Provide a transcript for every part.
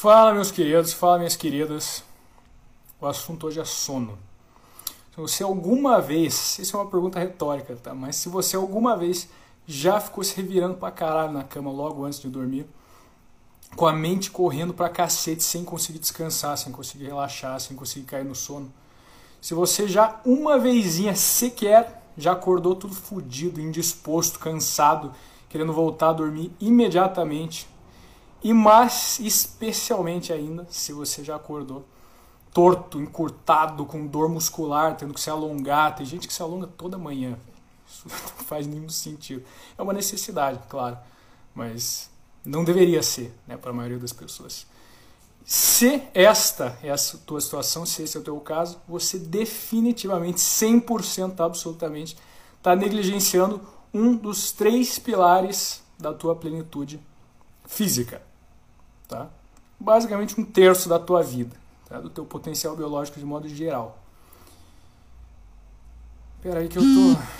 Fala, meus queridos, fala, minhas queridas. O assunto hoje é sono. Se você alguma vez, isso é uma pergunta retórica, tá? Mas se você alguma vez já ficou se revirando pra caralho na cama logo antes de dormir, com a mente correndo pra cacete, sem conseguir descansar, sem conseguir relaxar, sem conseguir cair no sono. Se você já uma vezinha sequer já acordou tudo fudido, indisposto, cansado, querendo voltar a dormir imediatamente, e mais especialmente ainda se você já acordou torto, encurtado, com dor muscular, tendo que se alongar. Tem gente que se alonga toda manhã. Isso não faz nenhum sentido. É uma necessidade, claro, mas não deveria ser né, para a maioria das pessoas. Se esta é a tua situação, se esse é o teu caso, você definitivamente, 100% absolutamente, está negligenciando um dos três pilares da tua plenitude física tá? Basicamente um terço da tua vida, tá? do teu potencial biológico de modo geral. Espera aí que eu tô...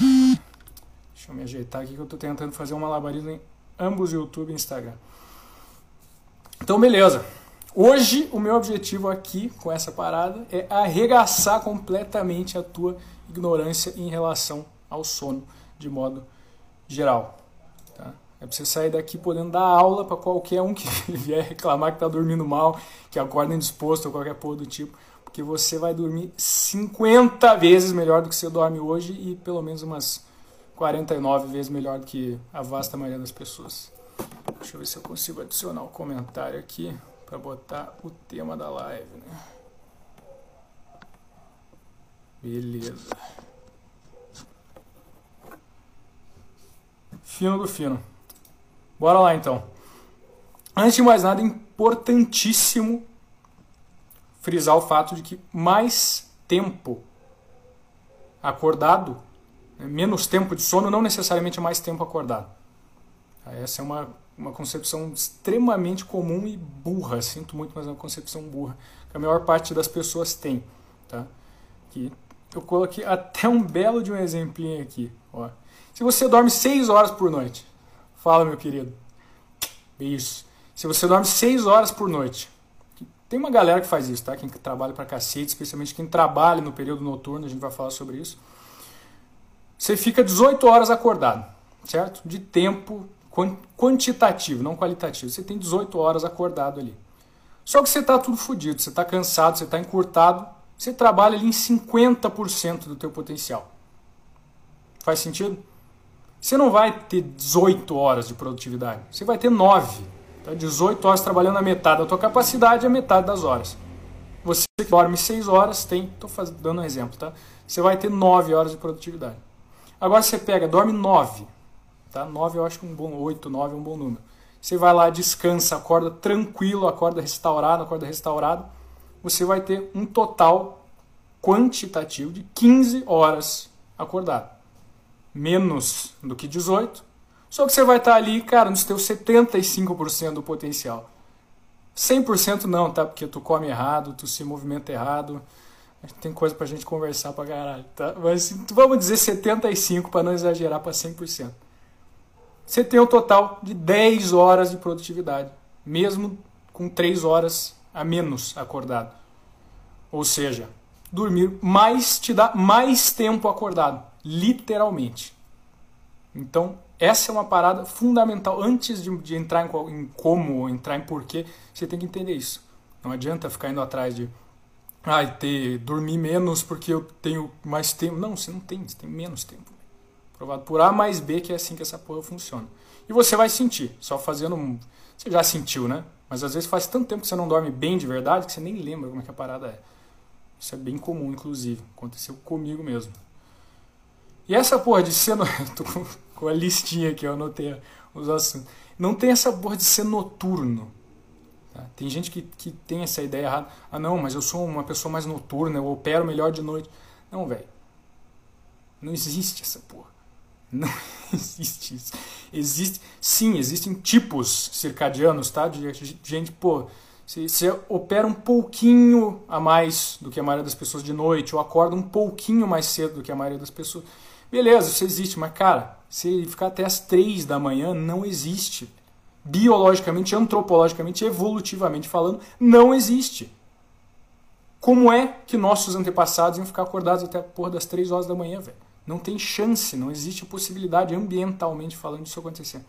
Deixa eu me ajeitar aqui que eu tô tentando fazer um malabarismo em ambos YouTube e Instagram. Então, beleza. Hoje, o meu objetivo aqui com essa parada é arregaçar completamente a tua ignorância em relação ao sono de modo geral. É pra você sair daqui podendo dar aula para qualquer um que vier reclamar que tá dormindo mal, que acorda indisposto ou qualquer porra do tipo, porque você vai dormir 50 vezes melhor do que você dorme hoje e pelo menos umas 49 vezes melhor do que a vasta maioria das pessoas. Deixa eu ver se eu consigo adicionar o um comentário aqui para botar o tema da live, né? Beleza. Fino do fino. Bora lá então. Antes de mais nada, é importantíssimo frisar o fato de que mais tempo acordado, né, menos tempo de sono, não necessariamente mais tempo acordado. Essa é uma, uma concepção extremamente comum e burra, sinto muito, mas é uma concepção burra, que a maior parte das pessoas tem. Tá? Que eu coloquei até um belo de um exemplinho aqui. Ó. Se você dorme 6 horas por noite, Fala, meu querido. Isso. Se você dorme 6 horas por noite, tem uma galera que faz isso, tá? Quem trabalha pra cacete, especialmente quem trabalha no período noturno, a gente vai falar sobre isso. Você fica 18 horas acordado, certo? De tempo quantitativo, não qualitativo. Você tem 18 horas acordado ali. Só que você está tudo fodido, você está cansado, você está encurtado, você trabalha ali em 50% do teu potencial. Faz sentido? Você não vai ter 18 horas de produtividade, você vai ter 9. Tá? 18 horas trabalhando a metade da tua capacidade é a metade das horas. Você que dorme 6 horas tem, estou dando um exemplo, tá? Você vai ter 9 horas de produtividade. Agora você pega, dorme 9. Tá? 9 eu acho que um bom, 8, 9 é um bom número. Você vai lá, descansa, acorda tranquilo, acorda restaurado, acorda restaurado. Você vai ter um total quantitativo de 15 horas acordado menos do que 18, só que você vai estar ali, cara, nos teus 75% do potencial. 100% não, tá? Porque tu come errado, tu se movimenta errado. Tem coisa pra gente conversar pra caralho, tá? Mas vamos dizer 75 para não exagerar para 100%. Você tem um total de 10 horas de produtividade, mesmo com 3 horas a menos acordado. Ou seja, dormir mais te dá mais tempo acordado literalmente. Então, essa é uma parada fundamental. Antes de, de entrar em, em como, entrar em porquê, você tem que entender isso. Não adianta ficar indo atrás de ah, ter, dormir menos porque eu tenho mais tempo. Não, você não tem, você tem menos tempo. Provado por A mais B que é assim que essa porra funciona. E você vai sentir, só fazendo um. Você já sentiu, né? Mas às vezes faz tanto tempo que você não dorme bem de verdade que você nem lembra como é que a parada é. Isso é bem comum, inclusive. Aconteceu comigo mesmo. E essa porra de ser. No... Tô com a listinha aqui, eu anotei os assuntos. Não tem essa porra de ser noturno. Tá? Tem gente que, que tem essa ideia errada. Ah, não, mas eu sou uma pessoa mais noturna, eu opero melhor de noite. Não, velho. Não existe essa porra. Não existe isso. Existe, sim, existem tipos circadianos, tá? De gente, pô, você opera um pouquinho a mais do que a maioria das pessoas de noite, ou acorda um pouquinho mais cedo do que a maioria das pessoas. Beleza, isso existe, mas cara, se ficar até as três da manhã, não existe. biologicamente, antropologicamente, evolutivamente falando, não existe. Como é que nossos antepassados iam ficar acordados até a porra das 3 horas da manhã, velho? Não tem chance, não existe possibilidade ambientalmente falando disso acontecer.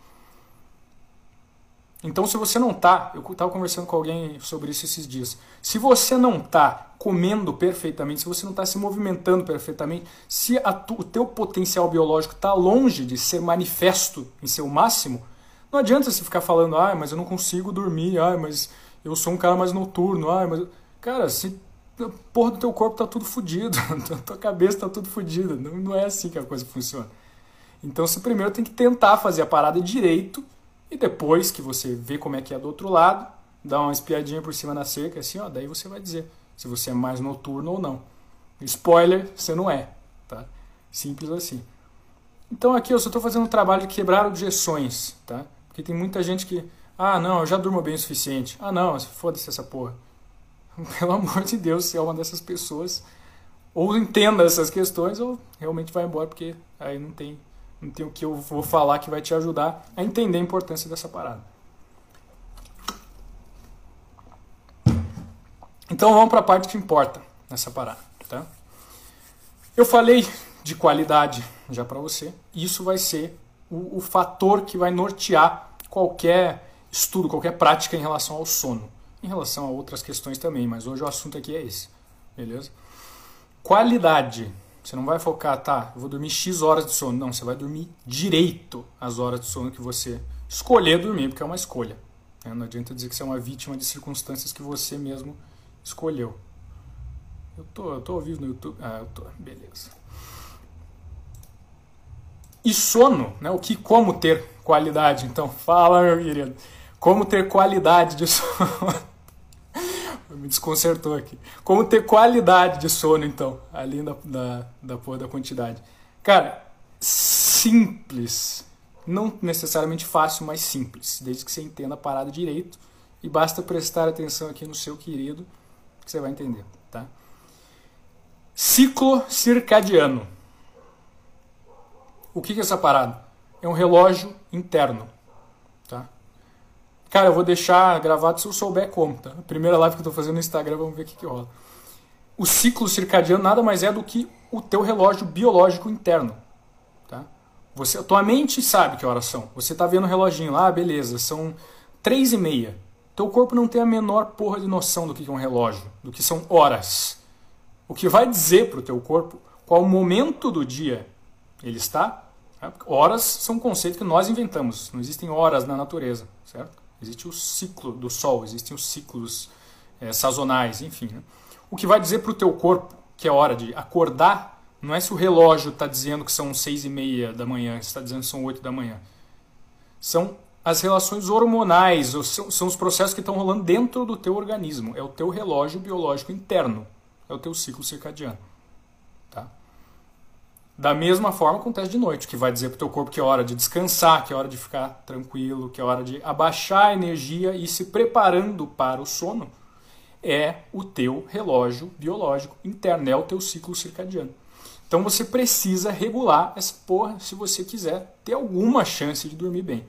Então, se você não tá, eu estava conversando com alguém sobre isso esses dias. Se você não tá comendo perfeitamente, se você não está se movimentando perfeitamente, se tu, o teu potencial biológico está longe de ser manifesto em seu máximo, não adianta você ficar falando, ah, mas eu não consigo dormir, ah, mas eu sou um cara mais noturno, ah, mas cara, se porra do teu corpo tá tudo fodido, tua cabeça tá tudo fodida, não, não é assim que a coisa funciona. Então você primeiro tem que tentar fazer a parada direito e depois que você vê como é que é do outro lado, dá uma espiadinha por cima da cerca, assim, ó, daí você vai dizer se você é mais noturno ou não. Spoiler, você não é, tá? Simples assim. Então aqui eu só estou fazendo um trabalho de quebrar objeções, tá? Porque tem muita gente que, ah, não, eu já durmo bem o suficiente. Ah, não, foda-se essa porra. Pelo amor de Deus, se é uma dessas pessoas, ou entenda essas questões, ou realmente vai embora, porque aí não tem não tem o que eu vou falar que vai te ajudar a entender a importância dessa parada. Então vamos para a parte que importa nessa parada, tá? Eu falei de qualidade já para você. Isso vai ser o, o fator que vai nortear qualquer estudo, qualquer prática em relação ao sono. Em relação a outras questões também, mas hoje o assunto aqui é esse, beleza? Qualidade você não vai focar, tá, eu vou dormir X horas de sono. Não, você vai dormir direito as horas de sono que você escolher dormir, porque é uma escolha. Né? Não adianta dizer que você é uma vítima de circunstâncias que você mesmo escolheu. Eu tô, eu tô ao vivo no YouTube. Ah, eu tô. Beleza. E sono, né? O que, como ter qualidade? Então, fala, meu querido. Como ter qualidade de sono? Me desconcertou aqui. Como ter qualidade de sono, então, além da, da, da porra da quantidade. Cara, simples. Não necessariamente fácil, mas simples. Desde que você entenda a parada direito. E basta prestar atenção aqui no seu querido, que você vai entender, tá? Ciclo circadiano. O que é essa parada? É um relógio interno, tá? Cara, eu vou deixar gravado se eu souber como, tá? A primeira live que eu tô fazendo no Instagram, vamos ver o que, que rola. O ciclo circadiano nada mais é do que o teu relógio biológico interno, tá? Você, a tua mente sabe que horas são. Você tá vendo o reloginho lá, beleza, são três e meia. Teu corpo não tem a menor porra de noção do que é um relógio, do que são horas. O que vai dizer pro teu corpo qual momento do dia ele está. Tá? Horas são um conceito que nós inventamos. Não existem horas na natureza, certo? Existe o ciclo do Sol, existem os ciclos é, sazonais, enfim. Né? O que vai dizer para o teu corpo que é hora de acordar não é se o relógio está dizendo que são seis e meia da manhã, está dizendo que são oito da manhã. São as relações hormonais, são, são os processos que estão rolando dentro do teu organismo. É o teu relógio biológico interno, é o teu ciclo circadiano. Da mesma forma acontece de noite, que vai dizer para o teu corpo que é hora de descansar, que é hora de ficar tranquilo, que é hora de abaixar a energia e se preparando para o sono, é o teu relógio biológico interno, é o teu ciclo circadiano. Então você precisa regular essa porra se você quiser ter alguma chance de dormir bem.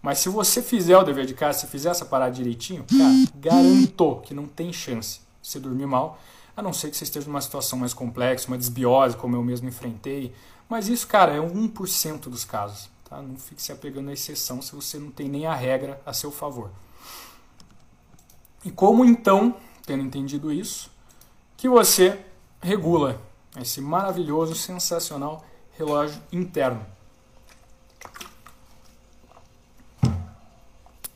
Mas se você fizer o dever de casa, se fizer essa parada direitinho, cara, garanto que não tem chance de você dormir mal a não ser que você esteja numa situação mais complexa, uma desbiose, como eu mesmo enfrentei. Mas isso, cara, é 1% dos casos. Tá? Não fique se apegando à exceção se você não tem nem a regra a seu favor. E como então, tendo entendido isso, que você regula esse maravilhoso, sensacional relógio interno?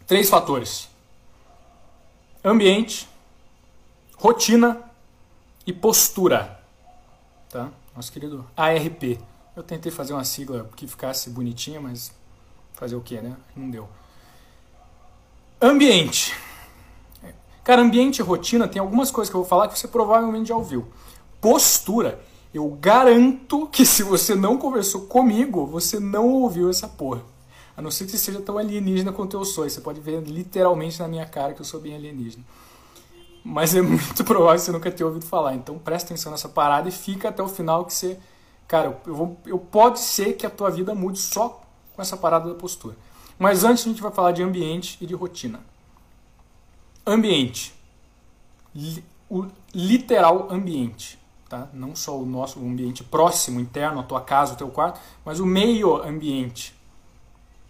Três fatores: ambiente, rotina e postura. Tá? Nosso querido ARP. Eu tentei fazer uma sigla que ficasse bonitinha, mas fazer o que, né? Não deu. Ambiente. Cara, ambiente e rotina tem algumas coisas que eu vou falar que você provavelmente já ouviu. Postura. Eu garanto que se você não conversou comigo, você não ouviu essa porra. A não ser que você seja tão alienígena quanto eu sou. Você pode ver literalmente na minha cara que eu sou bem alienígena mas é muito provável que você nunca tenha ouvido falar. Então presta atenção nessa parada e fica até o final que você. Cara, eu, vou, eu pode ser que a tua vida mude só com essa parada da postura. Mas antes a gente vai falar de ambiente e de rotina. Ambiente. O literal ambiente. Tá? Não só o nosso ambiente próximo, interno, a tua casa, o teu quarto, mas o meio ambiente.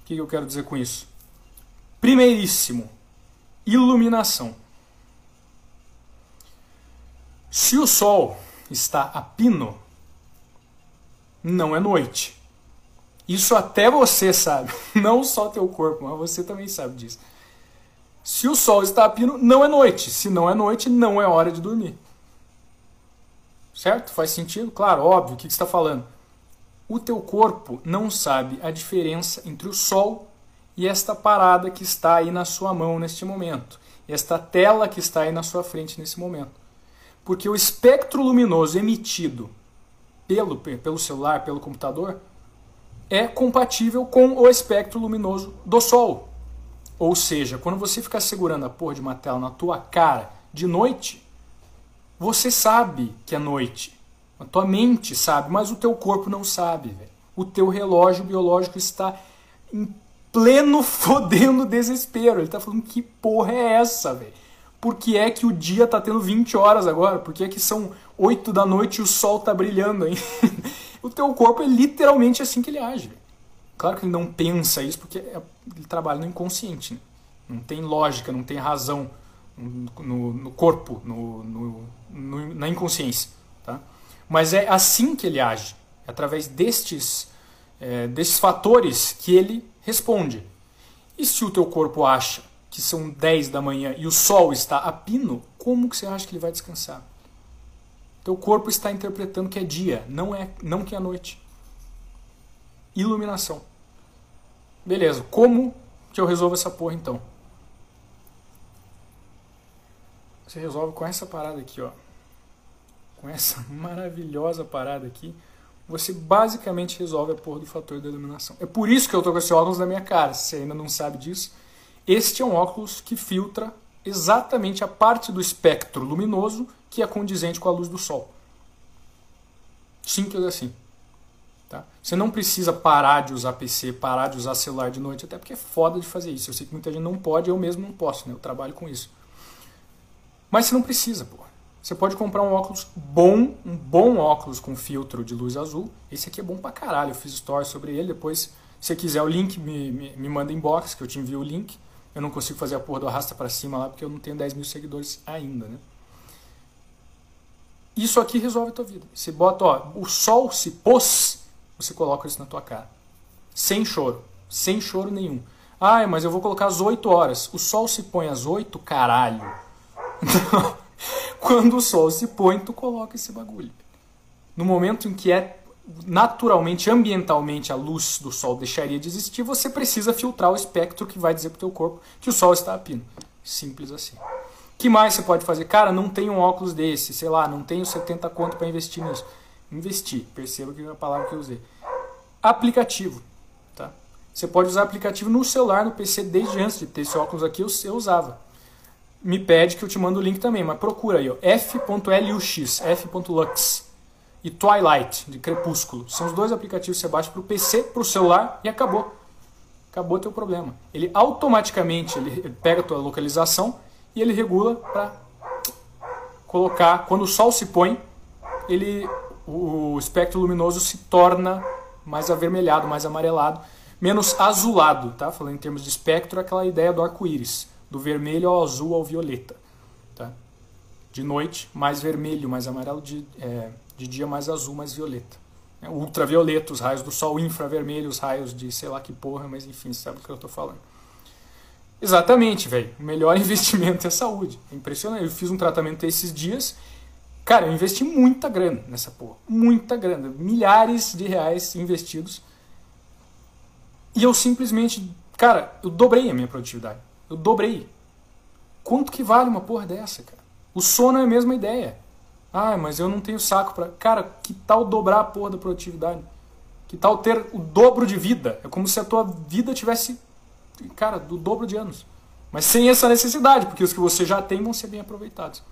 O que eu quero dizer com isso? Primeiríssimo, iluminação. Se o sol está a pino, não é noite. Isso até você sabe, não só teu corpo, mas você também sabe disso. Se o sol está a pino, não é noite. Se não é noite, não é hora de dormir. Certo? Faz sentido? Claro, óbvio. O que está falando? O teu corpo não sabe a diferença entre o sol e esta parada que está aí na sua mão neste momento. Esta tela que está aí na sua frente nesse momento. Porque o espectro luminoso emitido pelo, pelo celular, pelo computador, é compatível com o espectro luminoso do Sol. Ou seja, quando você ficar segurando a porra de uma tela na tua cara de noite, você sabe que é noite. A tua mente sabe, mas o teu corpo não sabe. Véio. O teu relógio biológico está em pleno fodendo desespero. Ele está falando que porra é essa, velho? Por que é que o dia está tendo 20 horas agora? Por que é que são 8 da noite e o sol está brilhando ainda? o teu corpo é literalmente assim que ele age. Claro que ele não pensa isso porque é, ele trabalha no inconsciente. Né? Não tem lógica, não tem razão no, no corpo, no, no, na inconsciência. Tá? Mas é assim que ele age. É através destes, é, destes fatores que ele responde. E se o teu corpo acha que são 10 da manhã e o sol está a pino, como que você acha que ele vai descansar? Teu corpo está interpretando que é dia, não é, não que é noite. Iluminação. Beleza, como que eu resolvo essa porra então? Você resolve com essa parada aqui, ó. Com essa maravilhosa parada aqui, você basicamente resolve a porra do fator da iluminação. É por isso que eu tô com esse óculos na minha cara. Se você ainda não sabe disso, este é um óculos que filtra exatamente a parte do espectro luminoso que é condizente com a luz do sol. Simples assim. Tá? Você não precisa parar de usar PC, parar de usar celular de noite, até porque é foda de fazer isso. Eu sei que muita gente não pode, eu mesmo não posso, né? eu trabalho com isso. Mas você não precisa, pô. Você pode comprar um óculos bom, um bom óculos com filtro de luz azul. Esse aqui é bom pra caralho. Eu fiz story sobre ele. Depois, se quiser o link, me, me, me manda inbox, que eu te envio o link. Eu não consigo fazer a porra do arrasta para cima lá porque eu não tenho 10 mil seguidores ainda, né? Isso aqui resolve a tua vida. Você bota, ó, o sol se pôs, você coloca isso na tua cara. Sem choro. Sem choro nenhum. Ah, mas eu vou colocar às 8 horas. O sol se põe às 8, caralho. Quando o sol se põe, tu coloca esse bagulho. No momento em que é naturalmente, ambientalmente, a luz do sol deixaria de existir, você precisa filtrar o espectro que vai dizer para o teu corpo que o sol está a pino. Simples assim. que mais você pode fazer? Cara, não tenho um óculos desse, sei lá, não tenho 70 conto para investir nisso. Investir, perceba que é a palavra que eu usei. Aplicativo. Tá? Você pode usar aplicativo no celular, no PC, desde antes de ter esse óculos aqui, eu, eu usava. Me pede que eu te mando o link também, mas procura aí, f.lux, f.lux e Twilight, de Crepúsculo. São os dois aplicativos que você baixa para o PC, para o celular e acabou. Acabou teu problema. Ele automaticamente ele pega a tua localização e ele regula para colocar, quando o sol se põe, ele, o espectro luminoso se torna mais avermelhado, mais amarelado, menos azulado, tá? Falando em termos de espectro, aquela ideia do arco-íris, do vermelho ao azul ao violeta, tá? De noite, mais vermelho, mais amarelo, de, é, de dia mais azul, mais violeta. É, ultravioleta, os raios do sol, infravermelho, os raios de sei lá que porra, mas enfim, sabe o que eu estou falando. Exatamente, velho. O melhor investimento é saúde. É impressionante. Eu fiz um tratamento esses dias. Cara, eu investi muita grana nessa porra. Muita grana. Milhares de reais investidos. E eu simplesmente, cara, eu dobrei a minha produtividade. Eu dobrei. Quanto que vale uma porra dessa, cara? O sono é a mesma ideia. Ah, mas eu não tenho saco para. Cara, que tal dobrar a porra da produtividade? Que tal ter o dobro de vida? É como se a tua vida tivesse, cara, do dobro de anos. Mas sem essa necessidade, porque os que você já tem vão ser bem aproveitados.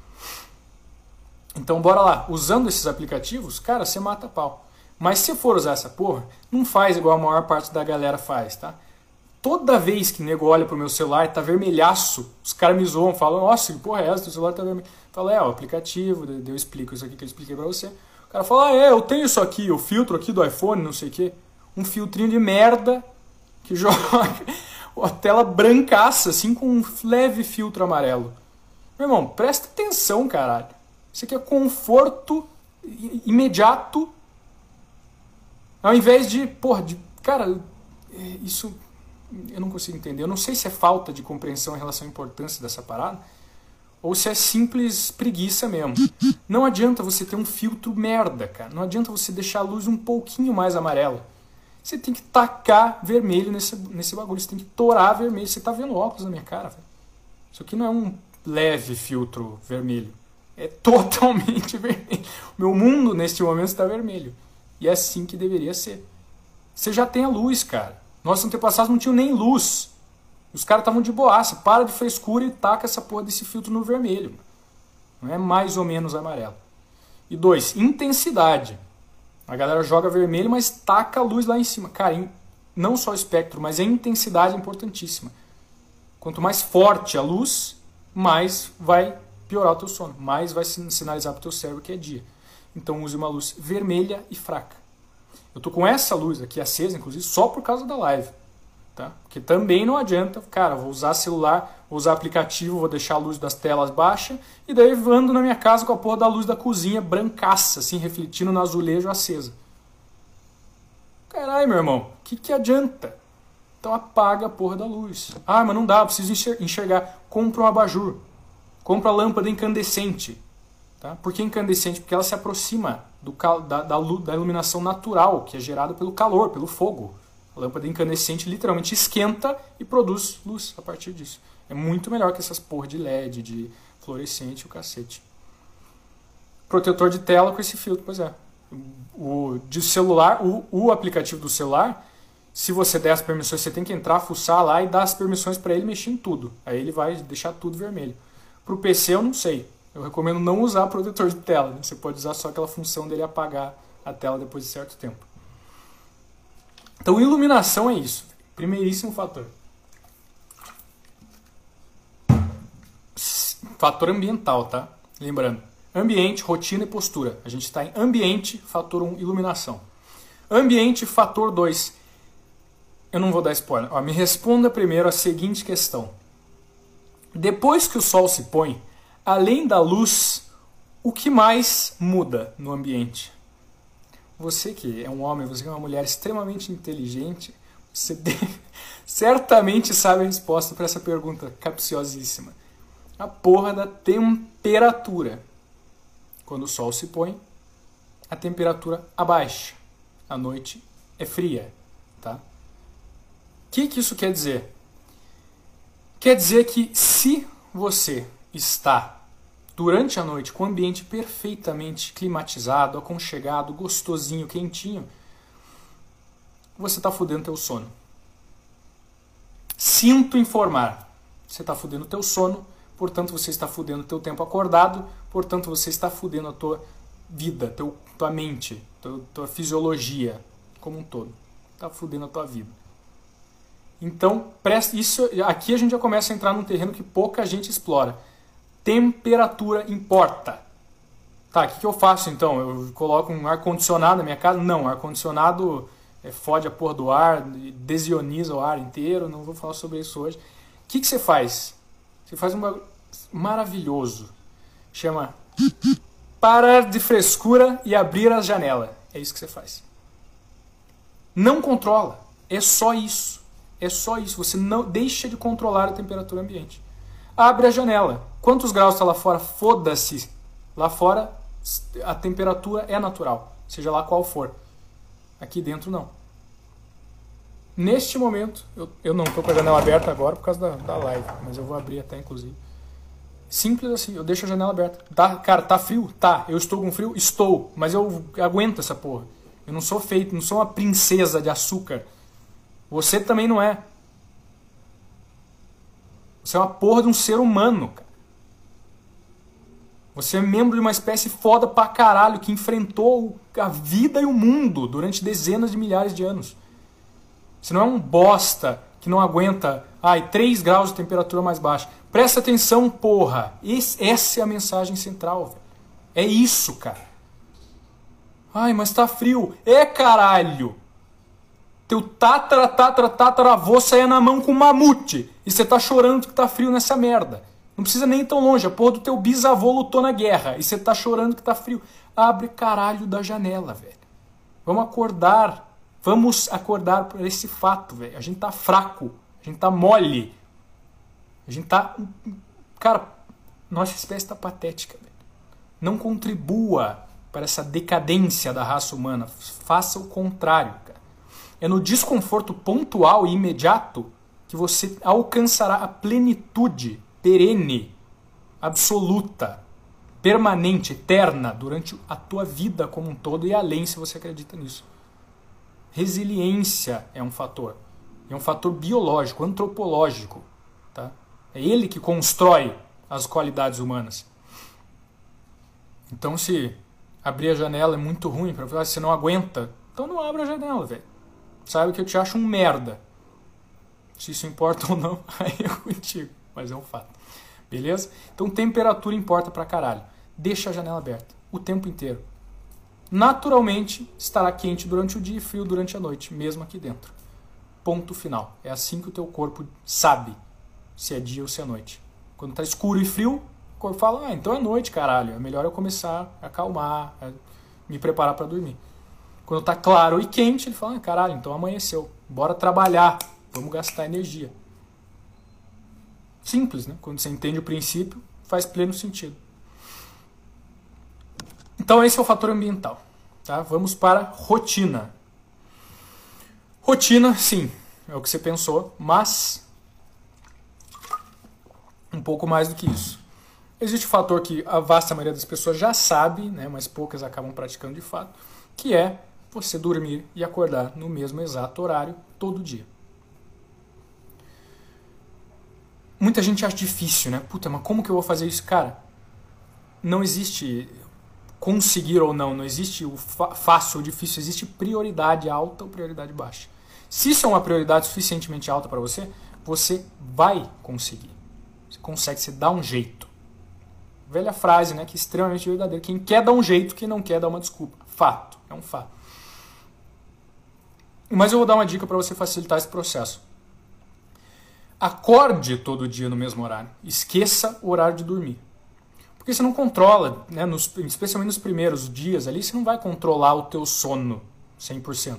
Então, bora lá. Usando esses aplicativos, cara, você mata pau. Mas se for usar essa porra, não faz igual a maior parte da galera faz, tá? Toda vez que o nego olha pro meu celular tá vermelhaço, os caras me zoam, falam, nossa, que porra é essa? Teu celular tá vermelho. Eu falo, é, o aplicativo, eu explico isso aqui que eu expliquei pra você. O cara fala, ah, é, eu tenho isso aqui, o filtro aqui do iPhone, não sei o quê. Um filtrinho de merda que joga a tela brancaça, assim, com um leve filtro amarelo. Meu irmão, presta atenção, caralho. Isso aqui é conforto imediato. Ao invés de, porra, de, cara, é, isso eu não consigo entender. Eu não sei se é falta de compreensão em relação à importância dessa parada ou se é simples preguiça mesmo. Não adianta você ter um filtro merda, cara. Não adianta você deixar a luz um pouquinho mais amarela. Você tem que tacar vermelho nesse, nesse bagulho. Você tem que torar vermelho. Você tá vendo óculos na minha cara, velho. Isso aqui não é um leve filtro vermelho. É totalmente vermelho. Meu mundo neste momento está vermelho. E é assim que deveria ser. Você já tem a luz, cara. Nossos antepassados não tinham nem luz. Os caras estavam de boaça. Para de frescura e taca essa porra desse filtro no vermelho. Não é mais ou menos amarelo. E dois, intensidade. A galera joga vermelho, mas taca a luz lá em cima. Cara, não só o espectro, mas a intensidade é importantíssima. Quanto mais forte a luz, mais vai piorar o teu sono, mais vai sinalizar para o teu cérebro que é dia. Então use uma luz vermelha e fraca. Eu tô com essa luz aqui acesa, inclusive, só por causa da live. Tá? Porque também não adianta, cara, vou usar celular, vou usar aplicativo, vou deixar a luz das telas baixa e daí ando na minha casa com a porra da luz da cozinha brancaça, assim, refletindo no azulejo acesa. Caralho, meu irmão, o que, que adianta? Então apaga a porra da luz. Ah, mas não dá, preciso enxergar. Compra um abajur. Compra a lâmpada incandescente. Tá? Por que incandescente? Porque ela se aproxima do, da, da, da iluminação natural, que é gerada pelo calor, pelo fogo. A lâmpada incandescente literalmente esquenta e produz luz a partir disso. É muito melhor que essas porra de LED, de fluorescente, o cacete. Protetor de tela com esse filtro, pois é. O de celular, o, o aplicativo do celular, se você der as permissões, você tem que entrar, fuçar lá e dar as permissões para ele mexer em tudo. Aí ele vai deixar tudo vermelho. Para o PC eu não sei. Eu recomendo não usar protetor de tela. Né? Você pode usar só aquela função dele apagar a tela depois de certo tempo. Então, iluminação é isso. Primeiríssimo fator. Fator ambiental, tá? Lembrando, ambiente, rotina e postura. A gente está em ambiente, fator 1, iluminação. Ambiente, fator 2. Eu não vou dar spoiler. Ó, me responda primeiro a seguinte questão. Depois que o sol se põe, além da luz, o que mais muda no ambiente? Você que é um homem, você que é uma mulher extremamente inteligente, você certamente sabe a resposta para essa pergunta capciosíssima. A porra da temperatura. Quando o sol se põe, a temperatura abaixa. A noite é fria, tá? O que, que isso quer dizer? Quer dizer que se você está durante a noite com o ambiente perfeitamente climatizado, aconchegado, gostosinho, quentinho, você está fudendo teu sono. Sinto informar. Você está fudendo teu sono, portanto você está fudendo teu tempo acordado, portanto você está fudendo a tua vida, teu, tua mente, tua, tua fisiologia como um todo. Está fudendo a tua vida. Então, presta, isso, aqui a gente já começa a entrar num terreno que pouca gente explora temperatura importa. Tá, o que, que eu faço então? Eu coloco um ar-condicionado na minha casa? Não, ar-condicionado é, fode a porra do ar, desioniza o ar inteiro, não vou falar sobre isso hoje. O que, que você faz? Você faz um maravilhoso. Chama parar de frescura e abrir as janelas. É isso que você faz. Não controla. É só isso. É só isso. Você não deixa de controlar a temperatura ambiente. Abre a janela. Quantos graus está lá fora? Foda-se. Lá fora a temperatura é natural, seja lá qual for. Aqui dentro não. Neste momento, eu, eu não estou com a janela aberta agora por causa da, da live, mas eu vou abrir até inclusive. Simples assim, eu deixo a janela aberta. Tá, cara, tá frio? Tá. Eu estou com frio? Estou. Mas eu aguento essa porra. Eu não sou feito, não sou uma princesa de açúcar. Você também não é. Você é uma porra de um ser humano, cara. Você é membro de uma espécie foda pra caralho que enfrentou a vida e o mundo durante dezenas de milhares de anos. Você não é um bosta que não aguenta, ai, 3 graus de temperatura mais baixa. Presta atenção, porra. Esse, essa é a mensagem central, velho. É isso, cara. Ai, mas tá frio. É caralho. Teu tatara, tatara, tatara avô saia na mão com um mamute. E você tá chorando que tá frio nessa merda. Não precisa nem ir tão longe. A porra do teu bisavô lutou na guerra. E você tá chorando que tá frio. Abre caralho da janela, velho. Vamos acordar Vamos acordar para esse fato, velho. A gente tá fraco, a gente tá mole. A gente tá. Cara, nossa espécie tá patética, velho. Não contribua para essa decadência da raça humana. Faça o contrário, cara. É no desconforto pontual e imediato que você alcançará a plenitude perene, absoluta, permanente, eterna durante a tua vida como um todo e além se você acredita nisso. Resiliência é um fator. É um fator biológico, antropológico. Tá? É ele que constrói as qualidades humanas. Então, se abrir a janela é muito ruim para você, você não aguenta, então não abra a janela, velho. Sabe que eu te acho um merda. Se isso importa ou não, aí é contigo. Mas é um fato. Beleza? Então, temperatura importa pra caralho. Deixa a janela aberta o tempo inteiro naturalmente estará quente durante o dia e frio durante a noite, mesmo aqui dentro. Ponto final. É assim que o teu corpo sabe se é dia ou se é noite. Quando está escuro e frio, o corpo fala: "Ah, então é noite, caralho. É melhor eu começar a acalmar, a me preparar para dormir". Quando está claro e quente, ele fala: ah, "Caralho, então amanheceu. Bora trabalhar. Vamos gastar energia". Simples, né? Quando você entende o princípio, faz pleno sentido. Então esse é o fator ambiental. Tá? Vamos para rotina. Rotina, sim, é o que você pensou, mas um pouco mais do que isso. Existe um fator que a vasta maioria das pessoas já sabe, né, mas poucas acabam praticando de fato, que é você dormir e acordar no mesmo exato horário todo dia. Muita gente acha difícil, né? Puta, mas como que eu vou fazer isso? Cara, não existe conseguir ou não, não existe o fácil ou difícil, existe prioridade alta ou prioridade baixa. Se isso é uma prioridade suficientemente alta para você, você vai conseguir. Você consegue, você dá um jeito. Velha frase, né, que é extremamente verdadeira. Quem quer dar um jeito, quem não quer dá uma desculpa. Fato, é um fato. Mas eu vou dar uma dica para você facilitar esse processo. Acorde todo dia no mesmo horário. Esqueça o horário de dormir. Porque você não controla, né, nos, especialmente nos primeiros dias ali, você não vai controlar o teu sono 100%.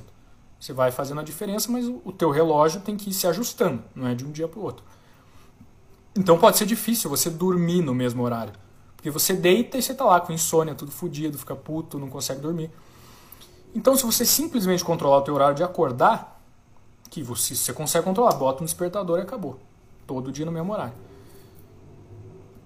Você vai fazendo a diferença, mas o, teu relógio tem que ir se ajustando, não é de um dia para o outro. Então pode ser difícil você dormir no mesmo horário. Porque você deita e você está lá com insônia, tudo fodido, fica puto, não consegue dormir. Então se você simplesmente controlar o teu horário de acordar, que você, você consegue controlar, bota um despertador e acabou. Todo dia no mesmo horário.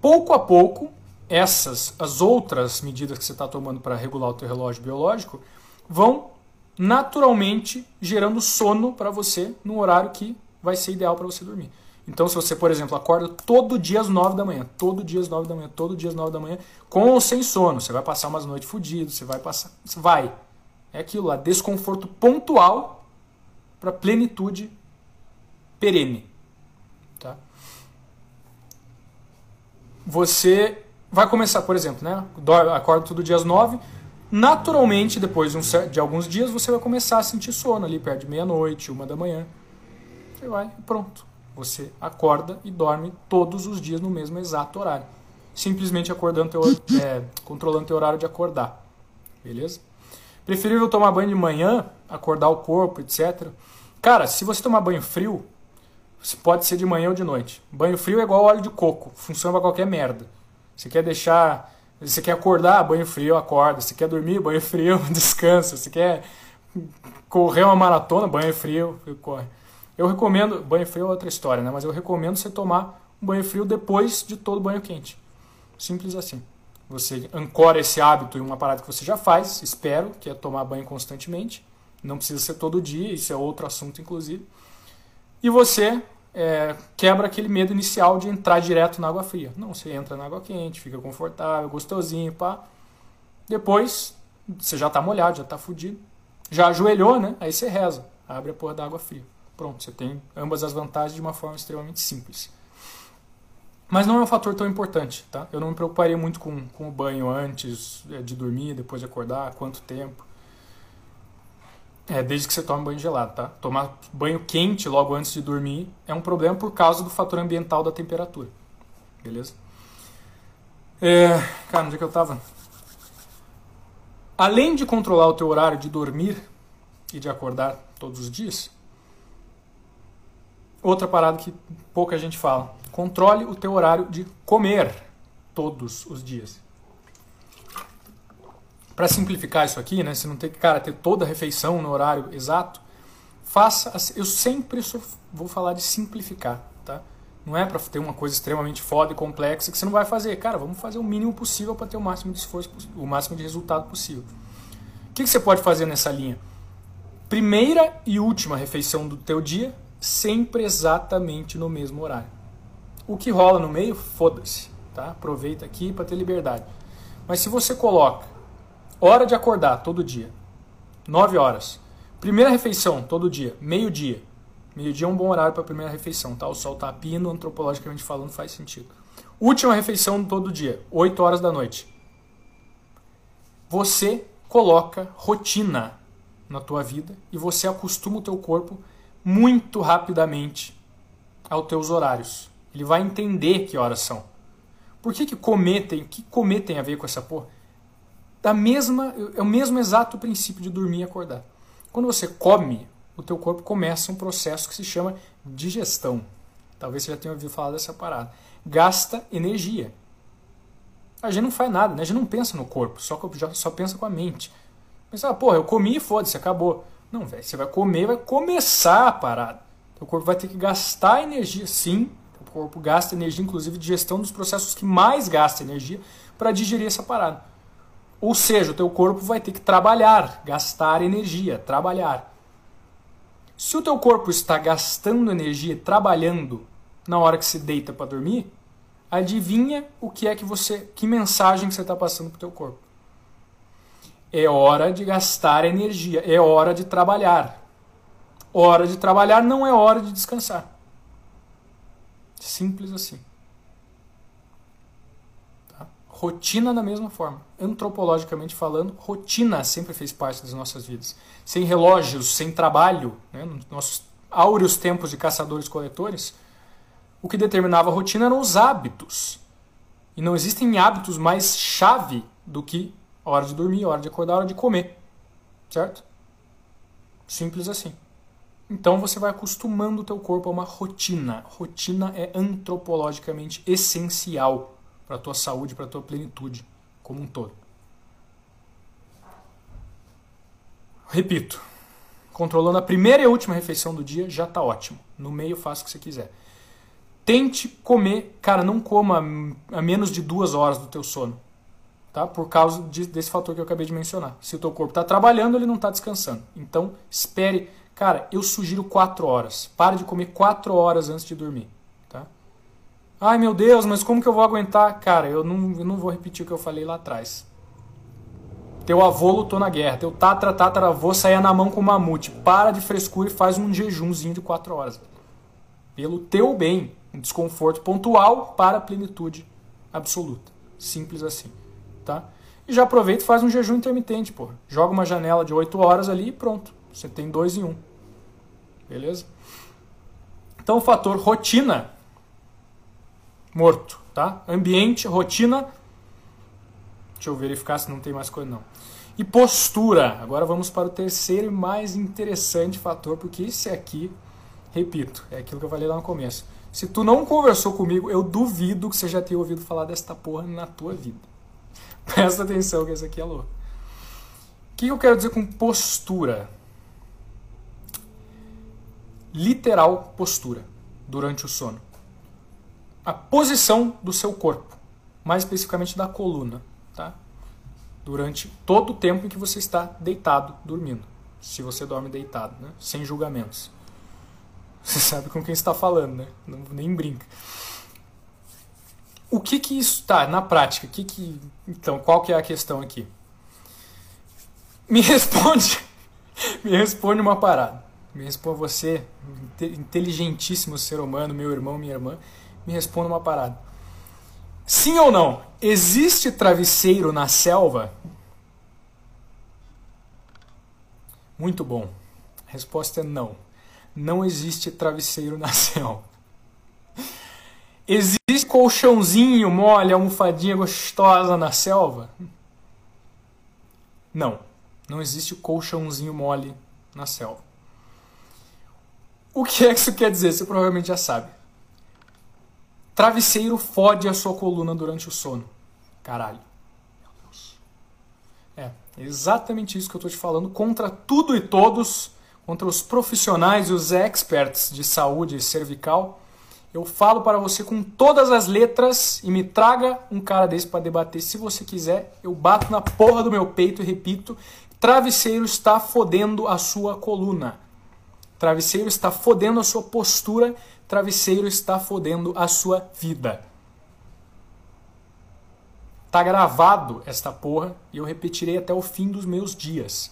Pouco a pouco, essas, as outras medidas que você está tomando para regular o teu relógio biológico, vão naturalmente gerando sono para você no horário que vai ser ideal para você dormir. Então, se você, por exemplo, acorda todo dia às 9 da manhã, todo dia às 9 da manhã, todo dia às 9 da manhã, com ou sem sono, você vai passar umas noites fodidas, você vai passar. Você vai. É aquilo lá, desconforto pontual para plenitude perene. Tá? Você vai começar, por exemplo, né? Acorda todo dia às nove. Naturalmente, depois de, um, de, alguns dias, você vai começar a sentir sono ali perto de meia-noite, uma da manhã. Você vai pronto. Você acorda e dorme todos os dias no mesmo exato horário. Simplesmente acordando teu, é, controlando teu horário de acordar. Beleza? Preferível tomar banho de manhã, acordar o corpo, etc. Cara, se você tomar banho frio, pode ser de manhã ou de noite. Banho frio é igual óleo de coco, funciona para qualquer merda. Você quer deixar. Você quer acordar, banho frio, acorda. Você quer dormir, banho frio, descansa. Você quer correr uma maratona, banho frio, corre. Eu recomendo. Banho frio é outra história, né? Mas eu recomendo você tomar um banho frio depois de todo banho quente. Simples assim. Você ancora esse hábito em uma parada que você já faz, espero, que é tomar banho constantemente. Não precisa ser todo dia, isso é outro assunto, inclusive. E você é, quebra aquele medo inicial de entrar direto na água fria. Não, você entra na água quente, fica confortável, gostosinho, pá. Depois, você já está molhado, já está fudido. Já ajoelhou, né? Aí você reza, abre a porra da água fria. Pronto, você tem ambas as vantagens de uma forma extremamente simples. Mas não é um fator tão importante, tá? Eu não me preocuparia muito com, com o banho antes é, de dormir, depois de acordar, quanto tempo. É, desde que você tome banho gelado, tá? Tomar banho quente logo antes de dormir é um problema por causa do fator ambiental da temperatura. Beleza? É, cara, onde é que eu tava? Além de controlar o teu horário de dormir e de acordar todos os dias, outra parada que pouca gente fala. Controle o teu horário de comer todos os dias. Para simplificar isso aqui, né, você não tem que cara, ter toda a refeição no horário exato, faça. Eu sempre vou falar de simplificar, tá? Não é para ter uma coisa extremamente foda e complexa que você não vai fazer. Cara, vamos fazer o mínimo possível para ter o máximo de esforço, o máximo de resultado possível. O que, que você pode fazer nessa linha? Primeira e última refeição do teu dia, sempre exatamente no mesmo horário. O que rola no meio, foda-se, tá? Aproveita aqui para ter liberdade. Mas se você coloca hora de acordar todo dia, 9 horas. Primeira refeição todo dia, meio-dia. Meio-dia é um bom horário para a primeira refeição, tá? O sol tá pino, antropologicamente falando, faz sentido. Última refeição todo dia, 8 horas da noite. Você coloca rotina na tua vida e você acostuma o teu corpo muito rapidamente aos teus horários. Ele vai entender que horas são. Por que, que comer tem, que comer tem a ver com essa porra? Da mesma, é o mesmo exato princípio de dormir e acordar. Quando você come, o teu corpo começa um processo que se chama digestão. Talvez você já tenha ouvido falar dessa parada. Gasta energia. A gente não faz nada, né? a gente não pensa no corpo, só, só pensa com a mente. Pensa, ah, porra, eu comi e foda-se, acabou. Não, velho, você vai comer, vai começar a parada. O corpo vai ter que gastar energia, sim. O corpo gasta energia, inclusive, de gestão dos processos que mais gasta energia para digerir essa parada. Ou seja, o teu corpo vai ter que trabalhar, gastar energia, trabalhar. Se o teu corpo está gastando energia trabalhando na hora que se deita para dormir, adivinha o que é que você, que mensagem que você está passando para o teu corpo? É hora de gastar energia, é hora de trabalhar. Hora de trabalhar não é hora de descansar. Simples assim. Tá? Rotina da mesma forma. Antropologicamente falando, rotina sempre fez parte das nossas vidas. Sem relógios, sem trabalho, né? nos nossos áureos tempos de caçadores-coletores, o que determinava a rotina eram os hábitos. E não existem hábitos mais chave do que hora de dormir, hora de acordar, hora de comer. Certo? Simples assim. Então você vai acostumando o teu corpo a uma rotina. Rotina é antropologicamente essencial para a tua saúde, para a tua plenitude como um todo. Repito, controlando a primeira e última refeição do dia já está ótimo. No meio faça o que você quiser. Tente comer, cara, não coma a menos de duas horas do teu sono, tá? Por causa de, desse fator que eu acabei de mencionar. Se o teu corpo está trabalhando, ele não está descansando. Então, espere, cara, eu sugiro quatro horas. Pare de comer quatro horas antes de dormir, tá? Ai meu Deus, mas como que eu vou aguentar? Cara, eu não, eu não vou repetir o que eu falei lá atrás. Teu avô lutou na guerra, teu tatra tataravô saía na mão com o mamute. Para de frescura e faz um jejumzinho de quatro horas. Pelo teu bem, um desconforto pontual para a plenitude absoluta. Simples assim, tá? E já aproveita e faz um jejum intermitente, pô. Joga uma janela de 8 horas ali e pronto. Você tem dois em um. Beleza? Então o fator rotina morto, tá? Ambiente, rotina. Deixa eu verificar se não tem mais coisa não. E postura. Agora vamos para o terceiro e mais interessante fator, porque esse aqui, repito, é aquilo que eu falei lá no começo se tu não conversou comigo, eu duvido que você já tenha ouvido falar desta porra na tua vida. Presta atenção que esse aqui é louco. O que eu quero dizer com postura? Literal postura durante o sono. A posição do seu corpo, mais especificamente da coluna, tá? Durante todo o tempo em que você está deitado, dormindo. Se você dorme deitado, né? Sem julgamentos. Você sabe com quem está falando, né? Não, nem brinca. O que que isso tá na prática? Que que então qual que é a questão aqui? Me responde, me responde uma parada. Me responda você, inteligentíssimo ser humano, meu irmão, minha irmã, me responda uma parada. Sim ou não? Existe travesseiro na selva? Muito bom. A resposta é não. Não existe travesseiro na selva. Existe colchãozinho mole, almofadinha gostosa na selva? Não. Não existe colchãozinho mole na selva. O que é que isso quer dizer? Você provavelmente já sabe. Travesseiro fode a sua coluna durante o sono. Caralho. Meu Deus. É, exatamente isso que eu estou te falando contra tudo e todos, contra os profissionais e os experts de saúde cervical. Eu falo para você com todas as letras e me traga um cara desse para debater se você quiser. Eu bato na porra do meu peito e repito: travesseiro está fodendo a sua coluna. Travesseiro está fodendo a sua postura, travesseiro está fodendo a sua vida. Tá gravado esta porra e eu repetirei até o fim dos meus dias.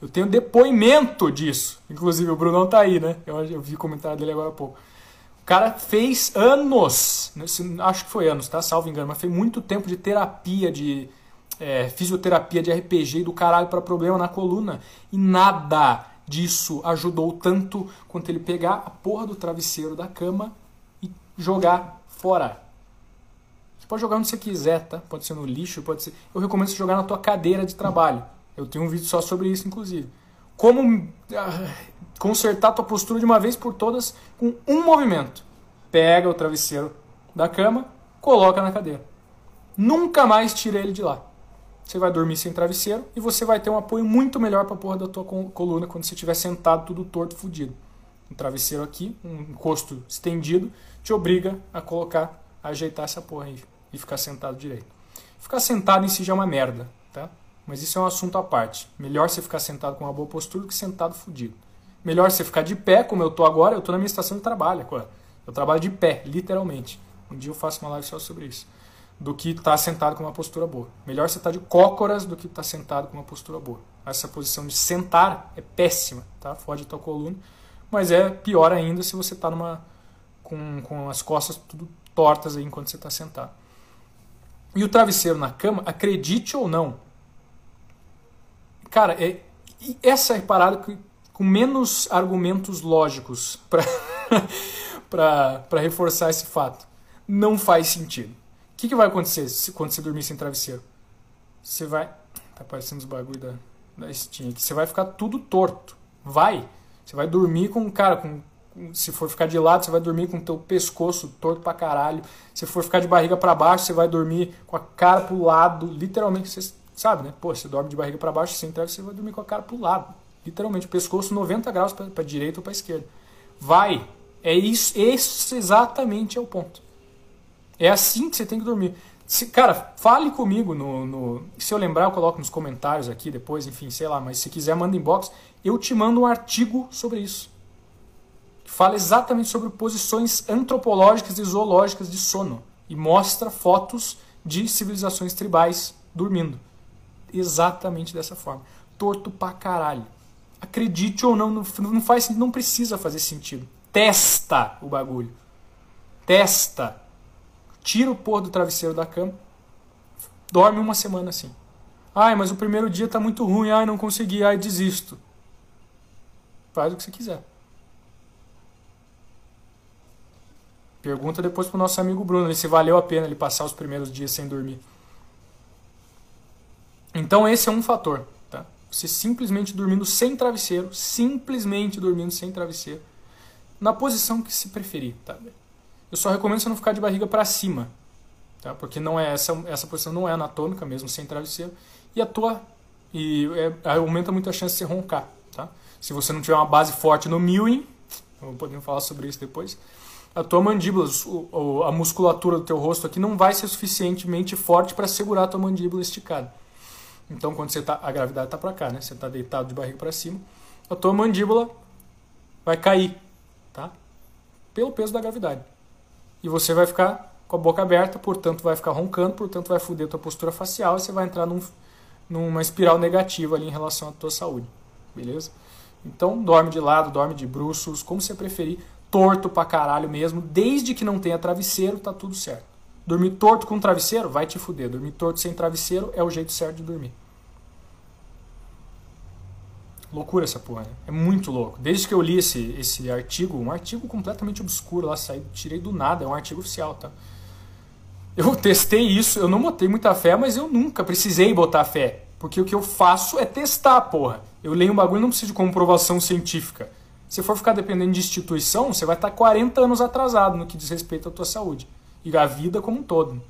Eu tenho depoimento disso. Inclusive o Brunão tá aí, né? Eu, eu vi o comentário dele agora há pouco. O cara fez anos, acho que foi anos, tá? Salvo engano, mas fez muito tempo de terapia, de é, fisioterapia de RPG do caralho para problema na coluna. E nada disso ajudou tanto quanto ele pegar a porra do travesseiro da cama e jogar fora. Você pode jogar onde você quiser, tá? Pode ser no lixo, pode ser. Eu recomendo você jogar na tua cadeira de trabalho. Eu tenho um vídeo só sobre isso, inclusive. Como ah, consertar tua postura de uma vez por todas com um movimento. Pega o travesseiro da cama, coloca na cadeira. Nunca mais tira ele de lá você vai dormir sem travesseiro e você vai ter um apoio muito melhor para a porra da tua coluna quando você estiver sentado tudo torto, fudido. Um travesseiro aqui, um encosto estendido, te obriga a colocar, a ajeitar essa porra aí e ficar sentado direito. Ficar sentado em si já é uma merda, tá? Mas isso é um assunto à parte. Melhor você ficar sentado com uma boa postura do que sentado fudido. Melhor você ficar de pé, como eu tô agora, eu tô na minha estação de trabalho agora. Eu trabalho de pé, literalmente. Um dia eu faço uma live só sobre isso do que estar tá sentado com uma postura boa. Melhor você estar tá de cócoras do que estar tá sentado com uma postura boa. Essa posição de sentar é péssima, tá? Fode a tua coluna. Mas é pior ainda se você está numa com, com as costas tudo tortas aí enquanto você está sentado. E o travesseiro na cama, acredite ou não, cara, é, essa é parada que, com menos argumentos lógicos para reforçar esse fato. Não faz sentido que, que vai acontecer se, quando você dormir sem travesseiro? Você vai. Tá aparecendo os bagulho da, da Steam aqui. Você vai ficar tudo torto. Vai. Você vai dormir com, cara, com, se for ficar de lado, você vai dormir com o teu pescoço torto pra caralho. Se for ficar de barriga para baixo, você vai dormir com a cara pro lado. Literalmente, você sabe, né? Pô, você dorme de barriga para baixo, sem travesseiro, você vai dormir com a cara pro lado. Literalmente, pescoço 90 graus para direita ou para esquerda. Vai. É isso, esse exatamente é o ponto. É assim que você tem que dormir. Se, cara, fale comigo no, no, Se eu lembrar, eu coloco nos comentários aqui depois, enfim, sei lá, mas se quiser, manda inbox. Eu te mando um artigo sobre isso. Que fala exatamente sobre posições antropológicas e zoológicas de sono. E mostra fotos de civilizações tribais dormindo. Exatamente dessa forma. Torto pra caralho. Acredite ou não, não, faz, não precisa fazer sentido. Testa o bagulho. Testa tira o pôr do travesseiro da cama, dorme uma semana assim. Ai, mas o primeiro dia está muito ruim, ai, não consegui, ai, desisto. Faz o que você quiser. Pergunta depois pro nosso amigo Bruno se valeu a pena ele passar os primeiros dias sem dormir. Então esse é um fator, tá? Você simplesmente dormindo sem travesseiro, simplesmente dormindo sem travesseiro, na posição que se preferir, tá? Eu só recomendo você não ficar de barriga para cima, tá? Porque não é essa essa posição não é anatômica mesmo sem travesseiro e a tua e é, aumenta muito a chance de você roncar, tá? Se você não tiver uma base forte no mewing, podemos falar sobre isso depois. A tua mandíbula, a musculatura do teu rosto aqui não vai ser suficientemente forte para segurar a tua mandíbula esticada. Então, quando você tá, a gravidade está para cá, né? Você está deitado de barriga para cima, a tua mandíbula vai cair, tá? Pelo peso da gravidade e você vai ficar com a boca aberta, portanto vai ficar roncando, portanto vai foder a tua postura facial e você vai entrar num, numa espiral negativa ali em relação à tua saúde, beleza? Então, dorme de lado, dorme de bruços, como você preferir, torto pra caralho mesmo, desde que não tenha travesseiro, tá tudo certo. Dormir torto com travesseiro, vai te fuder. Dormir torto sem travesseiro é o jeito certo de dormir. Loucura essa porra, né? É muito louco. Desde que eu li esse, esse artigo, um artigo completamente obscuro lá, saí, tirei do nada, é um artigo oficial, tá? Eu testei isso, eu não botei muita fé, mas eu nunca precisei botar fé. Porque o que eu faço é testar, porra. Eu leio um bagulho e não preciso de comprovação científica. Se for ficar dependendo de instituição, você vai estar 40 anos atrasado no que diz respeito à tua saúde. E a vida como um todo.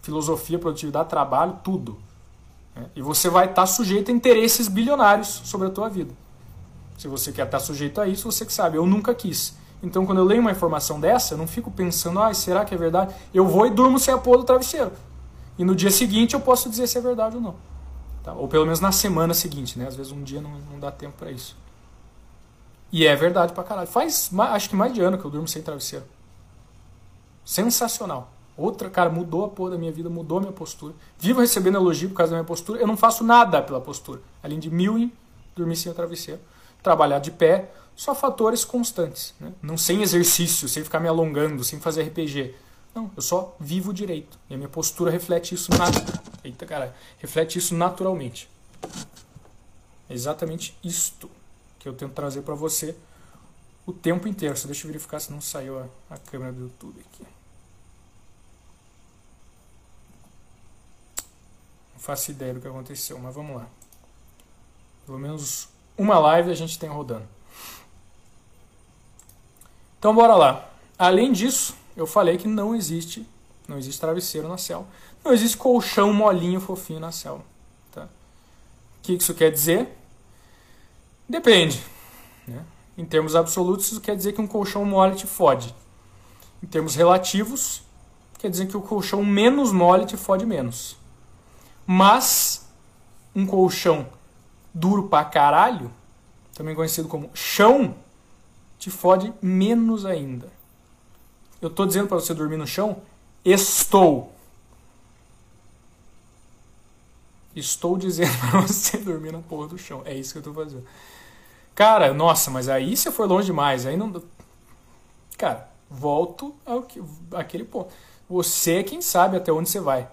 Filosofia, produtividade, trabalho, tudo. Né? E você vai estar sujeito a interesses bilionários sobre a tua vida. Se você quer estar sujeito a isso, você que sabe. Eu nunca quis. Então, quando eu leio uma informação dessa, eu não fico pensando, ah, será que é verdade? Eu vou e durmo sem a porra do travesseiro. E no dia seguinte eu posso dizer se é verdade ou não. Tá? Ou pelo menos na semana seguinte, né? Às vezes um dia não, não dá tempo para isso. E é verdade pra caralho. Faz, acho que mais de ano que eu durmo sem travesseiro. Sensacional. Outra, cara, mudou a porra da minha vida, mudou a minha postura. Vivo recebendo elogio por causa da minha postura. Eu não faço nada pela postura. Além de mil e dormir sem o travesseiro. Trabalhar de pé, só fatores constantes. Né? Não sem exercício, sem ficar me alongando, sem fazer RPG. Não, eu só vivo direito. E a minha postura reflete isso. Eita, reflete isso naturalmente. É exatamente isto que eu tento trazer para você o tempo inteiro. Só deixa eu verificar se não saiu a, a câmera do YouTube aqui. Não faço ideia do que aconteceu, mas vamos lá. Pelo menos uma live a gente tem rodando. Então bora lá. Além disso, eu falei que não existe, não existe travesseiro na selva. Não existe colchão molinho fofinho na selva. Tá? O que isso quer dizer? Depende. Né? Em termos absolutos, isso quer dizer que um colchão mole te fode. Em termos relativos, quer dizer que o colchão menos mole te fode menos. Mas um colchão duro pra caralho, também conhecido como chão, te fode menos ainda. Eu estou dizendo para você dormir no chão? Estou. Estou dizendo para você dormir na porra do chão. É isso que eu estou fazendo. Cara, nossa, mas aí você foi longe demais. Aí não. Cara, volto ao que, àquele ponto. Você é quem sabe até onde você vai.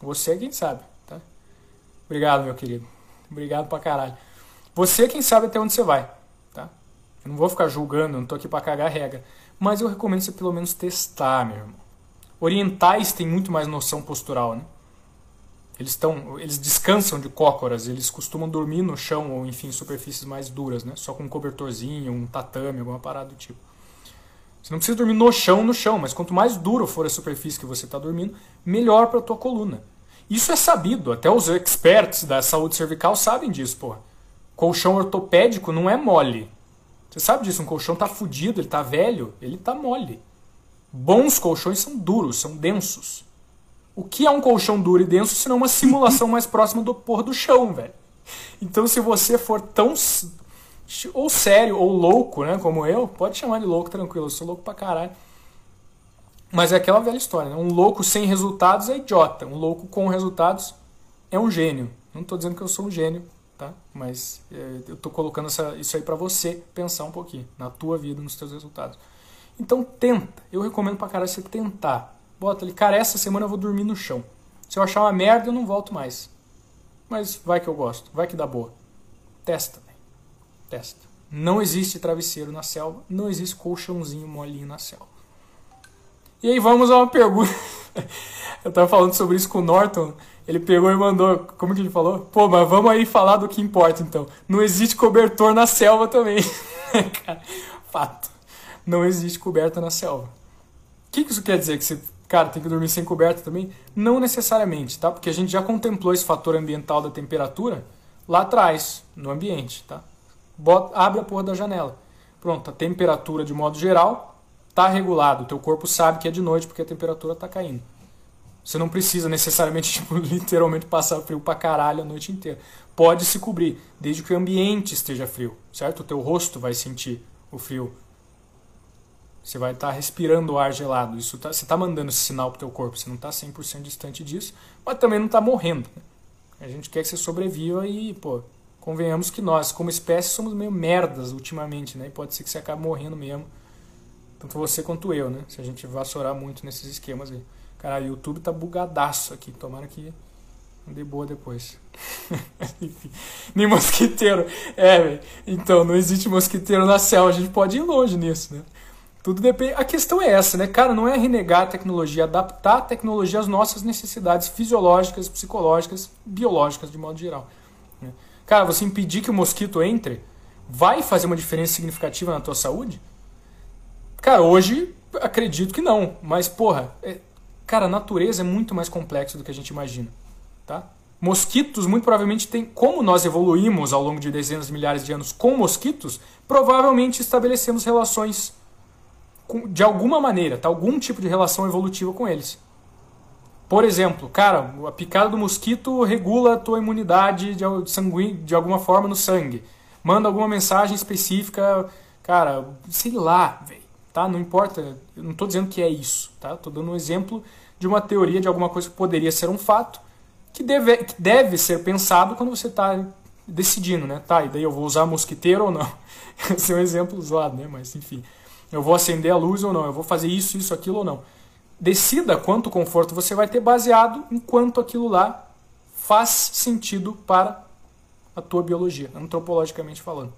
Você é quem sabe, tá? Obrigado, meu querido. Obrigado pra caralho. Você é quem sabe até onde você vai, tá? Eu não vou ficar julgando, não tô aqui pra cagar regra. Mas eu recomendo você pelo menos testar, meu irmão. Orientais têm muito mais noção postural, né? Eles, estão, eles descansam de cócoras, eles costumam dormir no chão ou, enfim, superfícies mais duras, né? Só com um cobertorzinho, um tatame, alguma parada do tipo. Você não precisa dormir no chão, no chão, mas quanto mais duro for a superfície que você está dormindo, melhor para a tua coluna. Isso é sabido, até os experts da saúde cervical sabem disso, pô. Colchão ortopédico não é mole. Você sabe disso, um colchão tá fudido, ele tá velho, ele tá mole. Bons colchões são duros, são densos. O que é um colchão duro e denso se não uma simulação mais próxima do porra do chão, velho? Então se você for tão ou sério ou louco, né, como eu, pode chamar de louco tranquilo, eu sou louco pra caralho. Mas é aquela velha história, né? Um louco sem resultados é idiota, um louco com resultados é um gênio. Não estou dizendo que eu sou um gênio, tá? Mas é, eu estou colocando essa, isso aí para você pensar um pouquinho na tua vida, nos teus resultados. Então tenta. Eu recomendo pra caralho você tentar. Bota ali, cara, essa semana eu vou dormir no chão. Se eu achar uma merda, eu não volto mais. Mas vai que eu gosto, vai que dá boa. Testa, Testa. Não existe travesseiro na selva, não existe colchãozinho molinho na selva. E aí vamos a uma pergunta. Eu tava falando sobre isso com o Norton. Ele pegou e mandou. Como que ele falou? Pô, mas vamos aí falar do que importa então. Não existe cobertor na selva também. Fato. Não existe coberta na selva. O que, que isso quer dizer? Que você, cara, tem que dormir sem coberta também? Não necessariamente, tá? Porque a gente já contemplou esse fator ambiental da temperatura lá atrás, no ambiente, tá? Bota, abre a porra da janela. Pronto, a temperatura de modo geral está regulado. O teu corpo sabe que é de noite porque a temperatura está caindo. Você não precisa necessariamente, tipo, literalmente passar frio pra caralho a noite inteira. Pode se cobrir, desde que o ambiente esteja frio, certo? O teu rosto vai sentir o frio. Você vai estar tá respirando o ar gelado. Isso tá, você está mandando esse sinal pro teu corpo. Você não está 100% distante disso, mas também não está morrendo. Né? A gente quer que você sobreviva e, pô, convenhamos que nós, como espécie, somos meio merdas ultimamente, né? E pode ser que você acabe morrendo mesmo. Tanto você quanto eu, né? Se a gente vassourar muito nesses esquemas aí. Cara, o YouTube tá bugadaço aqui. Tomara que dê boa depois. Enfim, nem mosquiteiro. É, velho. Então, não existe mosquiteiro na selva. A gente pode ir longe nisso, né? Tudo depende. A questão é essa, né? Cara, não é renegar a tecnologia, adaptar a tecnologia às nossas necessidades fisiológicas, psicológicas, biológicas de modo geral. Né? Cara, você impedir que o mosquito entre vai fazer uma diferença significativa na tua saúde? Cara, hoje acredito que não, mas porra, é... cara, a natureza é muito mais complexa do que a gente imagina, tá? Mosquitos, muito provavelmente, tem. Como nós evoluímos ao longo de dezenas de milhares de anos com mosquitos, provavelmente estabelecemos relações de alguma maneira, tá? algum tipo de relação evolutiva com eles. Por exemplo, cara, a picada do mosquito regula a tua imunidade de, sanguí de alguma forma no sangue. Manda alguma mensagem específica, cara, sei lá, tá? Não importa, eu não estou dizendo que é isso, tá? Estou dando um exemplo de uma teoria de alguma coisa que poderia ser um fato, que deve, que deve ser pensado quando você está decidindo, né? Tá, e daí eu vou usar mosquiteiro ou não? Esse é um exemplo usado, né? Mas enfim. Eu vou acender a luz ou não, eu vou fazer isso, isso, aquilo ou não. Decida quanto conforto você vai ter baseado em quanto aquilo lá faz sentido para a tua biologia, antropologicamente falando.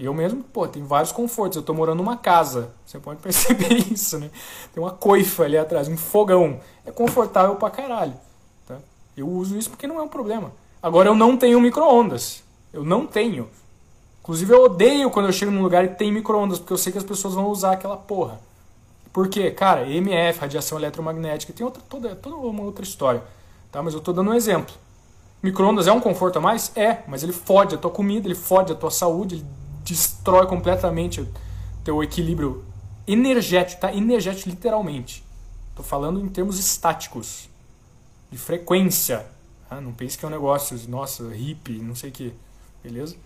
Eu mesmo, pô, tem vários confortos. Eu estou morando numa casa, você pode perceber isso, né? Tem uma coifa ali atrás, um fogão. É confortável pra caralho. Tá? Eu uso isso porque não é um problema. Agora eu não tenho micro-ondas. Eu não tenho. Inclusive eu odeio quando eu chego num lugar e tem micro-ondas, porque eu sei que as pessoas vão usar aquela porra. Por quê? Cara, EMF, radiação eletromagnética, tem outra, toda, toda uma outra história. Tá? Mas eu estou dando um exemplo. Micro-ondas é um conforto a mais? É, mas ele fode a tua comida, ele fode a tua saúde, ele destrói completamente o teu equilíbrio energético, tá? Energético literalmente. Estou falando em termos estáticos, de frequência. Tá? Não pense que é um negócio, nossa, hippie, não sei o que. Beleza?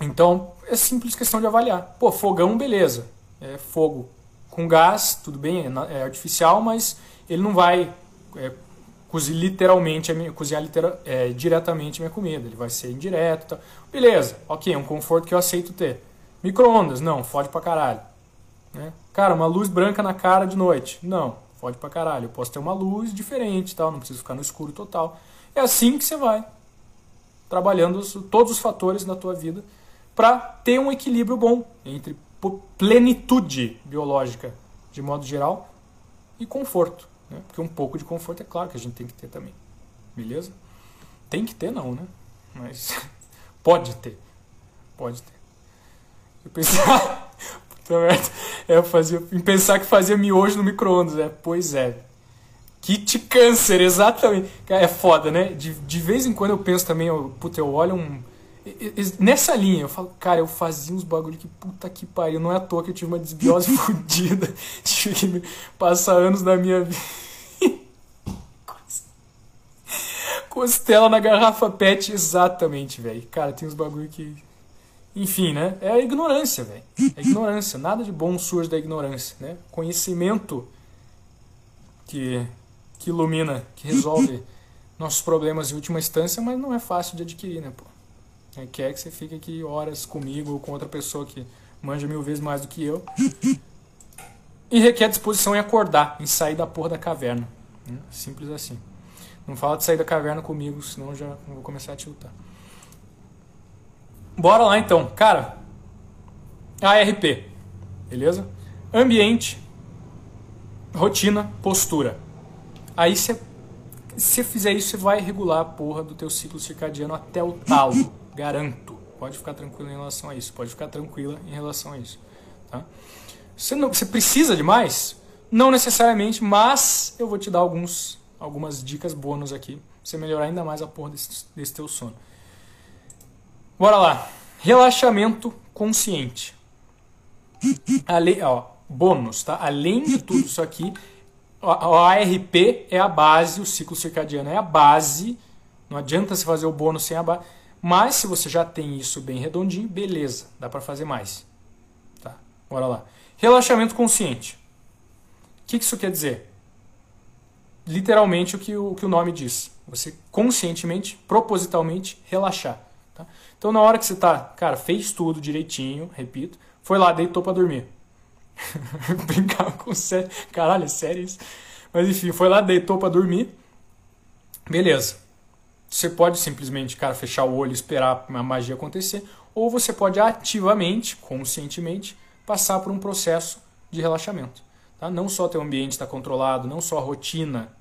Então, é simples questão de avaliar. Pô, fogão, beleza. É fogo com gás, tudo bem, é, é artificial, mas ele não vai é, cozinhar literalmente, cozinhar litera, é, diretamente minha comida. Ele vai ser indireto. Tá. Beleza, ok, é um conforto que eu aceito ter. Micro-ondas, não, fode pra caralho. Né? Cara, uma luz branca na cara de noite. Não, fode pra caralho. Eu posso ter uma luz diferente, tal, não preciso ficar no escuro total. É assim que você vai trabalhando todos os fatores da tua vida para ter um equilíbrio bom entre plenitude biológica, de modo geral, e conforto. Né? Porque um pouco de conforto é claro que a gente tem que ter também. Beleza? Tem que ter, não, né? Mas pode ter. Pode ter. Eu pensava. é, eu fazia, em pensar que fazia miojo no micro-ondas, né? Pois é. Kit câncer, exatamente. É foda, né? De, de vez em quando eu penso também, eu, puta, eu olho um Nessa linha, eu falo, cara, eu fazia uns bagulho que puta que pariu. Não é à toa que eu tive uma desbiose fodida. Tive que passar anos da minha vida. Costela na garrafa PET, exatamente, velho. Cara, tem uns bagulho que. Enfim, né? É a ignorância, velho. É a ignorância. Nada de bom surge da ignorância, né? Conhecimento que, que ilumina, que resolve nossos problemas em última instância, mas não é fácil de adquirir, né, pô? É, quer que você fique aqui horas comigo ou com outra pessoa que manja mil vezes mais do que eu. E requer disposição em acordar, em sair da porra da caverna. Né? Simples assim. Não fala de sair da caverna comigo, senão eu já vou começar a tiltar. Bora lá então. Cara, ARP. Beleza? Ambiente, rotina, postura. Aí você se fizer isso, você vai regular a porra do teu ciclo circadiano até o talo. Garanto. Pode ficar tranquilo em relação a isso. Pode ficar tranquila em relação a isso. Tá? Você, não, você precisa de mais? Não necessariamente, mas eu vou te dar alguns, algumas dicas bônus aqui. Pra você melhorar ainda mais a porra desse, desse teu sono. Bora lá. Relaxamento consciente. Ale, ó, bônus, tá? Além de tudo isso aqui, o ARP é a base, o ciclo circadiano é a base. Não adianta você fazer o bônus sem a base. Mas se você já tem isso bem redondinho, beleza, dá para fazer mais. Tá? Bora lá. Relaxamento consciente. O que isso quer dizer? Literalmente o que o, o que o nome diz. Você conscientemente, propositalmente relaxar. Tá? Então, na hora que você tá, cara, fez tudo direitinho, repito, foi lá, deitou para dormir. Brincava com sério. Caralho, é sério isso? Mas enfim, foi lá, deitou para dormir. Beleza. Você pode simplesmente, cara, fechar o olho e esperar a magia acontecer, ou você pode ativamente, conscientemente, passar por um processo de relaxamento. Tá? Não só teu ambiente está controlado, não só a rotina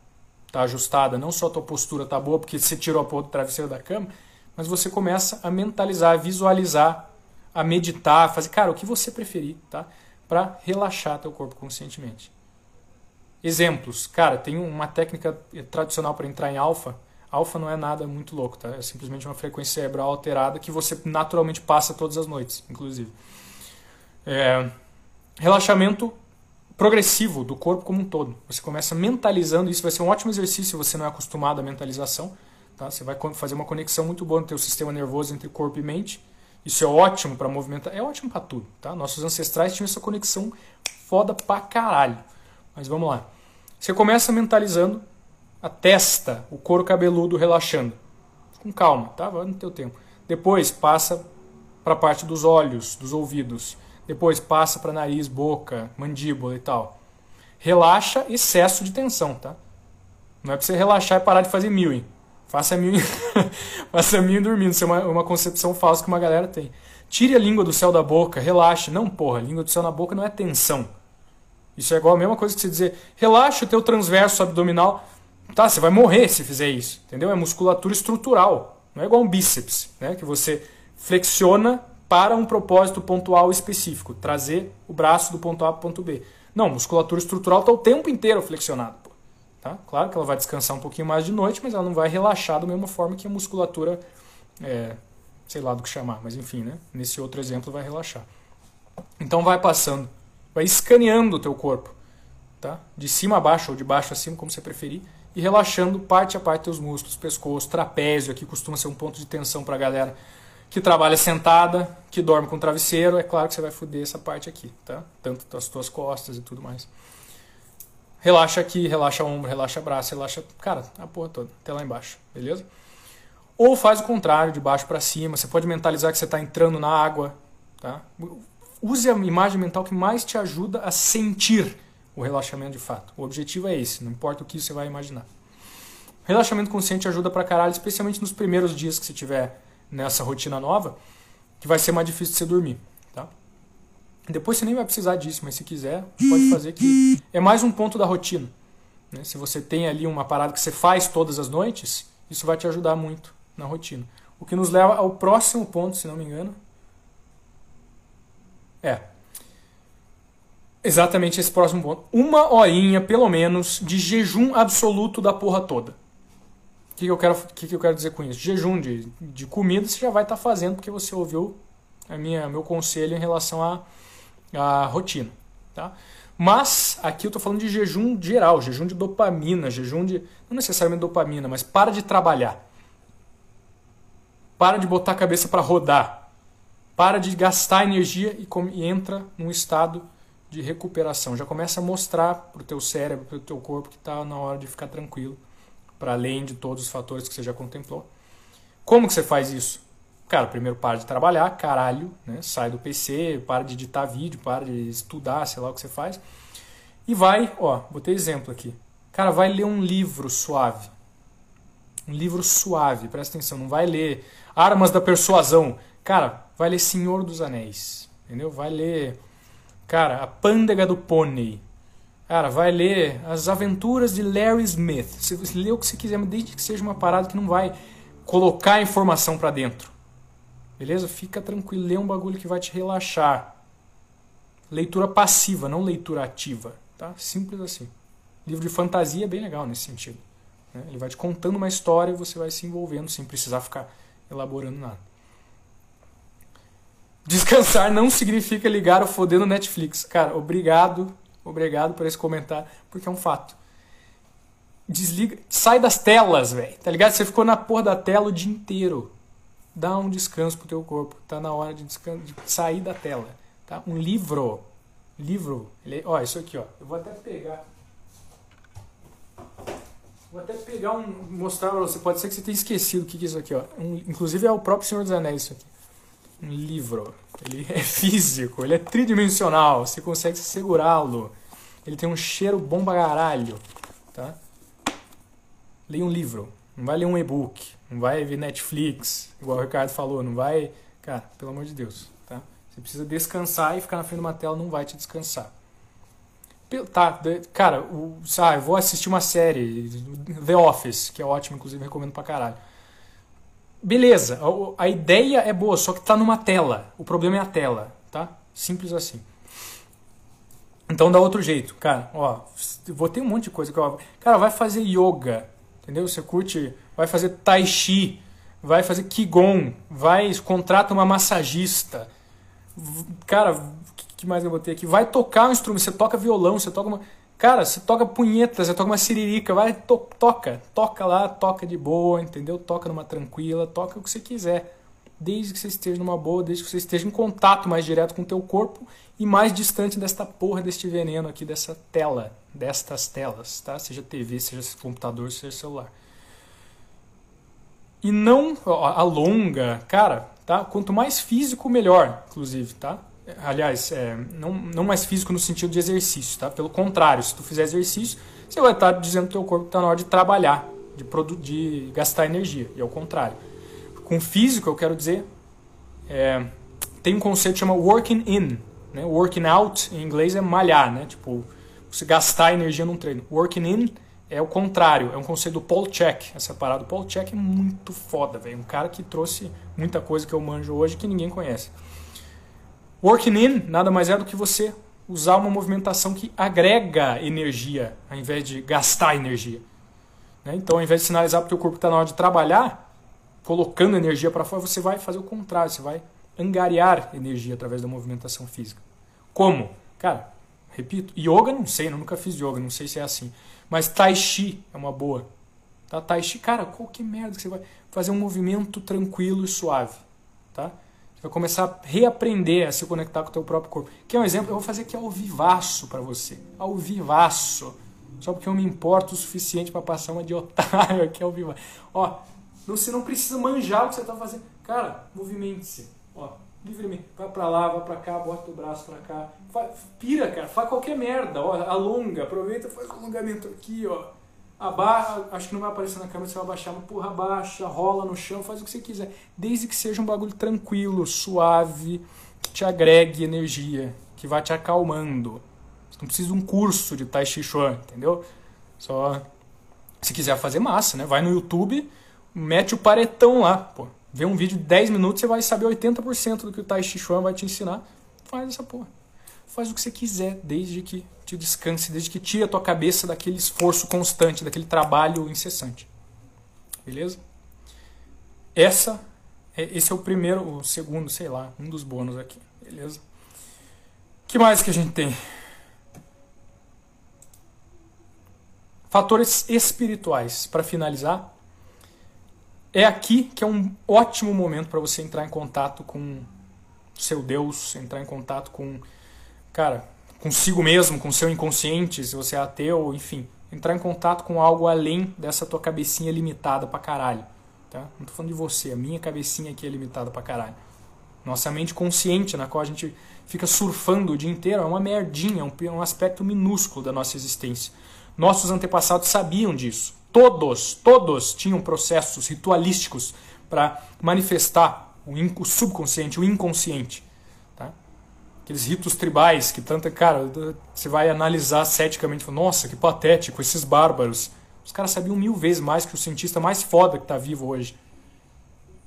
está ajustada, não só a tua postura está boa porque você tirou a porra do travesseiro da cama, mas você começa a mentalizar, a visualizar, a meditar, a fazer, cara, o que você preferir, tá? Para relaxar teu corpo conscientemente. Exemplos, cara, tem uma técnica tradicional para entrar em alfa. Alfa não é nada muito louco, tá? É simplesmente uma frequência cerebral alterada que você naturalmente passa todas as noites, inclusive. É, relaxamento progressivo do corpo como um todo. Você começa mentalizando, isso vai ser um ótimo exercício se você não é acostumado à mentalização. Tá? Você vai fazer uma conexão muito boa no teu sistema nervoso entre corpo e mente. Isso é ótimo para movimentar, é ótimo para tudo. Tá? Nossos ancestrais tinham essa conexão foda pra caralho. Mas vamos lá. Você começa mentalizando a testa, o couro cabeludo relaxando. Com calma, tá? Vai no teu tempo. Depois passa para a parte dos olhos, dos ouvidos. Depois passa para nariz, boca, mandíbula e tal. Relaxa excesso de tensão, tá? Não é para você relaxar e parar de fazer mil, Faça mil, faça mil dormindo. Isso é uma, uma concepção falsa que uma galera tem. Tire a língua do céu da boca, relaxe. Não, porra, língua do céu na boca não é tensão. Isso é igual a mesma coisa que você dizer, relaxa o teu transverso abdominal. Tá, você vai morrer se fizer isso, entendeu? É musculatura estrutural. Não é igual um bíceps, né? Que você flexiona para um propósito pontual específico, trazer o braço do ponto A para o ponto B. Não, musculatura estrutural está o tempo inteiro flexionado. Tá? Claro que ela vai descansar um pouquinho mais de noite, mas ela não vai relaxar da mesma forma que a musculatura, é, sei lá do que chamar, mas enfim, né? nesse outro exemplo vai relaxar. Então vai passando, vai escaneando o teu corpo, tá? de cima a baixo ou de baixo a cima, como você preferir, e relaxando parte a parte teus músculos, pescoço, trapézio, aqui costuma ser um ponto de tensão para a galera que trabalha sentada, que dorme com travesseiro, é claro que você vai foder essa parte aqui, tá? Tanto as tuas costas e tudo mais. Relaxa aqui, relaxa ombro, relaxa braço, relaxa, cara, a porra toda, até lá embaixo, beleza? Ou faz o contrário, de baixo para cima. Você pode mentalizar que você está entrando na água, tá? Use a imagem mental que mais te ajuda a sentir o relaxamento de fato. O objetivo é esse, não importa o que você vai imaginar. Relaxamento consciente ajuda pra caralho, especialmente nos primeiros dias que você tiver nessa rotina nova, que vai ser mais difícil de você dormir. Tá? Depois você nem vai precisar disso, mas se quiser, pode fazer que é mais um ponto da rotina. Né? Se você tem ali uma parada que você faz todas as noites, isso vai te ajudar muito na rotina. O que nos leva ao próximo ponto, se não me engano. É. Exatamente esse próximo ponto. Uma horinha, pelo menos, de jejum absoluto da porra toda. O que, que, eu quero, que, que eu quero dizer com isso? Jejum de, de comida você já vai estar tá fazendo porque você ouviu a minha, meu conselho em relação à, à rotina. Tá? Mas aqui eu estou falando de jejum geral, jejum de dopamina, jejum de. Não necessariamente dopamina, mas para de trabalhar. Para de botar a cabeça para rodar. Para de gastar energia e, e entra num estado de recuperação. Já começa a mostrar para o teu cérebro, para o teu corpo que está na hora de ficar tranquilo para além de todos os fatores que você já contemplou. Como que você faz isso? Cara, primeiro para de trabalhar, caralho, né? sai do PC, para de editar vídeo, para de estudar, sei lá o que você faz. E vai, ó, botei exemplo aqui. Cara, vai ler um livro suave. Um livro suave, presta atenção, não vai ler Armas da Persuasão. Cara, vai ler Senhor dos Anéis, entendeu? Vai ler, cara, A Pândega do Pônei, Cara, vai ler As Aventuras de Larry Smith. Você lê o que você quiser, mas desde que seja uma parada que não vai colocar informação para dentro. Beleza? Fica tranquilo, lê um bagulho que vai te relaxar. Leitura passiva, não leitura ativa. Tá? Simples assim. Livro de fantasia é bem legal nesse sentido. Né? Ele vai te contando uma história e você vai se envolvendo sem precisar ficar elaborando nada. Descansar não significa ligar o foder no Netflix. Cara, obrigado Obrigado por esse comentário, porque é um fato. Desliga, sai das telas, velho. Tá ligado? Você ficou na porra da tela o dia inteiro. Dá um descanso pro teu corpo. Tá na hora de, de sair da tela, tá? Um livro, livro, ele, ó, isso aqui, ó. Eu vou até pegar. Vou até pegar um. mostrar pra você. Pode ser que você tenha esquecido o que, que é isso aqui, ó. Um, inclusive é o próprio Senhor dos Anéis isso aqui. Um livro. Ele é físico, ele é tridimensional, você consegue segurá-lo. Ele tem um cheiro bom pra caralho. Tá? Leia um livro. Não vai ler um e-book. Não vai ver Netflix, igual o Ricardo falou. Não vai. Cara, pelo amor de Deus. Tá? Você precisa descansar e ficar na frente de uma tela não vai te descansar. Tá, cara, o, eu vou assistir uma série, The Office, que é ótimo, inclusive recomendo pra caralho. Beleza, a, a ideia é boa, só que tá numa tela. O problema é a tela, tá? Simples assim. Então dá outro jeito, cara. Ó, vou ter um monte de coisa que eu. Cara, vai fazer yoga, entendeu? Você curte, vai fazer tai chi, vai fazer qigong, vai contrata uma massagista. Cara, que mais eu botei aqui? Vai tocar um instrumento, você toca violão, você toca uma. Cara, você toca punheta, você toca uma siririca, vai, to, toca, toca lá, toca de boa, entendeu? Toca numa tranquila, toca o que você quiser. Desde que você esteja numa boa, desde que você esteja em contato mais direto com o teu corpo e mais distante desta porra, deste veneno aqui, dessa tela, destas telas, tá? Seja TV, seja computador, seja celular. E não alonga, cara, tá? Quanto mais físico, melhor, inclusive, tá? Aliás, é, não, não mais físico no sentido de exercício, tá? Pelo contrário, se tu fizer exercício, você vai estar dizendo pro teu corpo que está na hora de trabalhar, de, de gastar energia, e ao contrário. Com físico, eu quero dizer, é, tem um conceito que chama working in, né? Working out, em inglês, é malhar, né? Tipo, você gastar energia num treino. Working in é o contrário, é um conceito do Paul Check, essa parada. O Paul Check é muito foda, velho. Um cara que trouxe muita coisa que eu manjo hoje que ninguém conhece. Working in nada mais é do que você usar uma movimentação que agrega energia, ao invés de gastar energia. Né? Então, ao invés de sinalizar para o teu corpo que está na hora de trabalhar, colocando energia para fora, você vai fazer o contrário, você vai angariar energia através da movimentação física. Como? Cara, repito, yoga não sei, eu nunca fiz yoga, não sei se é assim. Mas tai chi é uma boa. Tá? Tai chi, cara, qualquer merda que você vai fazer um movimento tranquilo e suave. Tá? Vai começar a reaprender a se conectar com o teu próprio corpo. Que é um exemplo, eu vou fazer aqui ao vivaço para você. Ao vivaço. Só porque eu me importo o suficiente para passar uma de otário aqui ao vivo. Ó, você não precisa manjar o que você está fazendo. Cara, movimente-se. Ó, livremente. Vai para lá, vai para cá, bota o braço para cá. pira, cara. Faz qualquer merda. Ó, alonga. Aproveita, faz um alongamento aqui, ó Abaixa, acho que não vai aparecer na câmera, você vai abaixar, mas porra, abaixa, rola no chão, faz o que você quiser. Desde que seja um bagulho tranquilo, suave, que te agregue energia, que vai te acalmando. Você não precisa de um curso de Tai Chi Chuan, entendeu? Só se quiser fazer massa, né? Vai no YouTube, mete o paretão lá, pô. Vê um vídeo de 10 minutos, você vai saber 80% do que o Tai Chi Chuan vai te ensinar. Faz essa porra. Faz o que você quiser, desde que te descanse, desde que tire a tua cabeça daquele esforço constante, daquele trabalho incessante. Beleza? Essa, é, esse é o primeiro, o segundo, sei lá, um dos bônus aqui. Beleza? que mais que a gente tem? Fatores espirituais. Para finalizar, é aqui que é um ótimo momento para você entrar em contato com seu Deus, entrar em contato com, cara, consigo mesmo, com seu inconsciente, se você é ateu, enfim, entrar em contato com algo além dessa tua cabecinha limitada pra caralho. Tá? Não tô falando de você, a minha cabecinha aqui é limitada pra caralho. Nossa mente consciente, na qual a gente fica surfando o dia inteiro, é uma merdinha, é um, um aspecto minúsculo da nossa existência. Nossos antepassados sabiam disso. Todos, todos tinham processos ritualísticos para manifestar o subconsciente, o inconsciente aqueles ritos tribais que tanta. Cara, você vai analisar ceticamente, nossa, que patético, esses bárbaros. Os caras sabiam mil vezes mais que o cientista mais foda que está vivo hoje.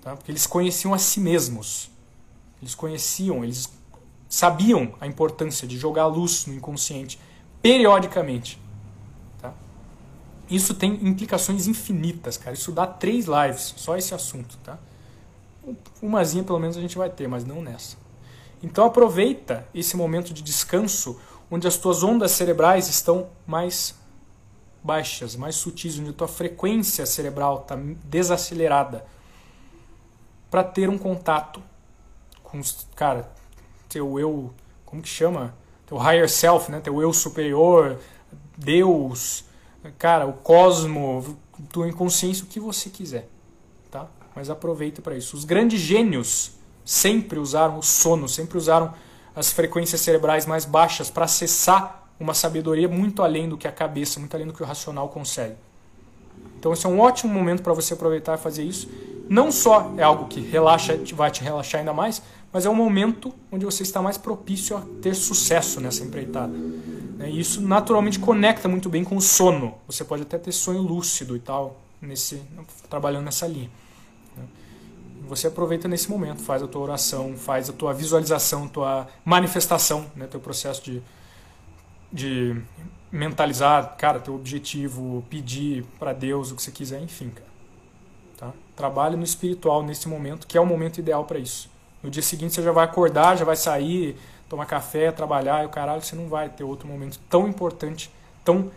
Tá? Porque eles conheciam a si mesmos. Eles conheciam, eles sabiam a importância de jogar luz no inconsciente periodicamente. Tá? Isso tem implicações infinitas, cara. Isso dá três lives, só esse assunto. Tá? Umazinha pelo menos a gente vai ter, mas não nessa. Então aproveita esse momento de descanso onde as tuas ondas cerebrais estão mais baixas, mais sutis, onde a tua frequência cerebral está desacelerada, para ter um contato com, cara, teu eu, como que chama? Teu higher self, né? Teu eu superior, Deus, cara, o cosmo, tua inconsciência, o que você quiser, tá? Mas aproveita para isso. Os grandes gênios sempre usaram o sono, sempre usaram as frequências cerebrais mais baixas para acessar uma sabedoria muito além do que a cabeça, muito além do que o racional consegue. Então esse é um ótimo momento para você aproveitar e fazer isso. Não só é algo que relaxa, vai te relaxar ainda mais, mas é um momento onde você está mais propício a ter sucesso nessa empreitada. Né? E isso naturalmente conecta muito bem com o sono. Você pode até ter sonho lúcido e tal, nesse, trabalhando nessa linha. Você aproveita nesse momento, faz a tua oração, faz a tua visualização, tua manifestação, né? teu processo de, de mentalizar, cara, teu objetivo, pedir para Deus o que você quiser, enfim, cara. Tá? Trabalhe no espiritual nesse momento, que é o momento ideal para isso. No dia seguinte você já vai acordar, já vai sair, tomar café, trabalhar e o caralho, você não vai ter outro momento tão importante, tão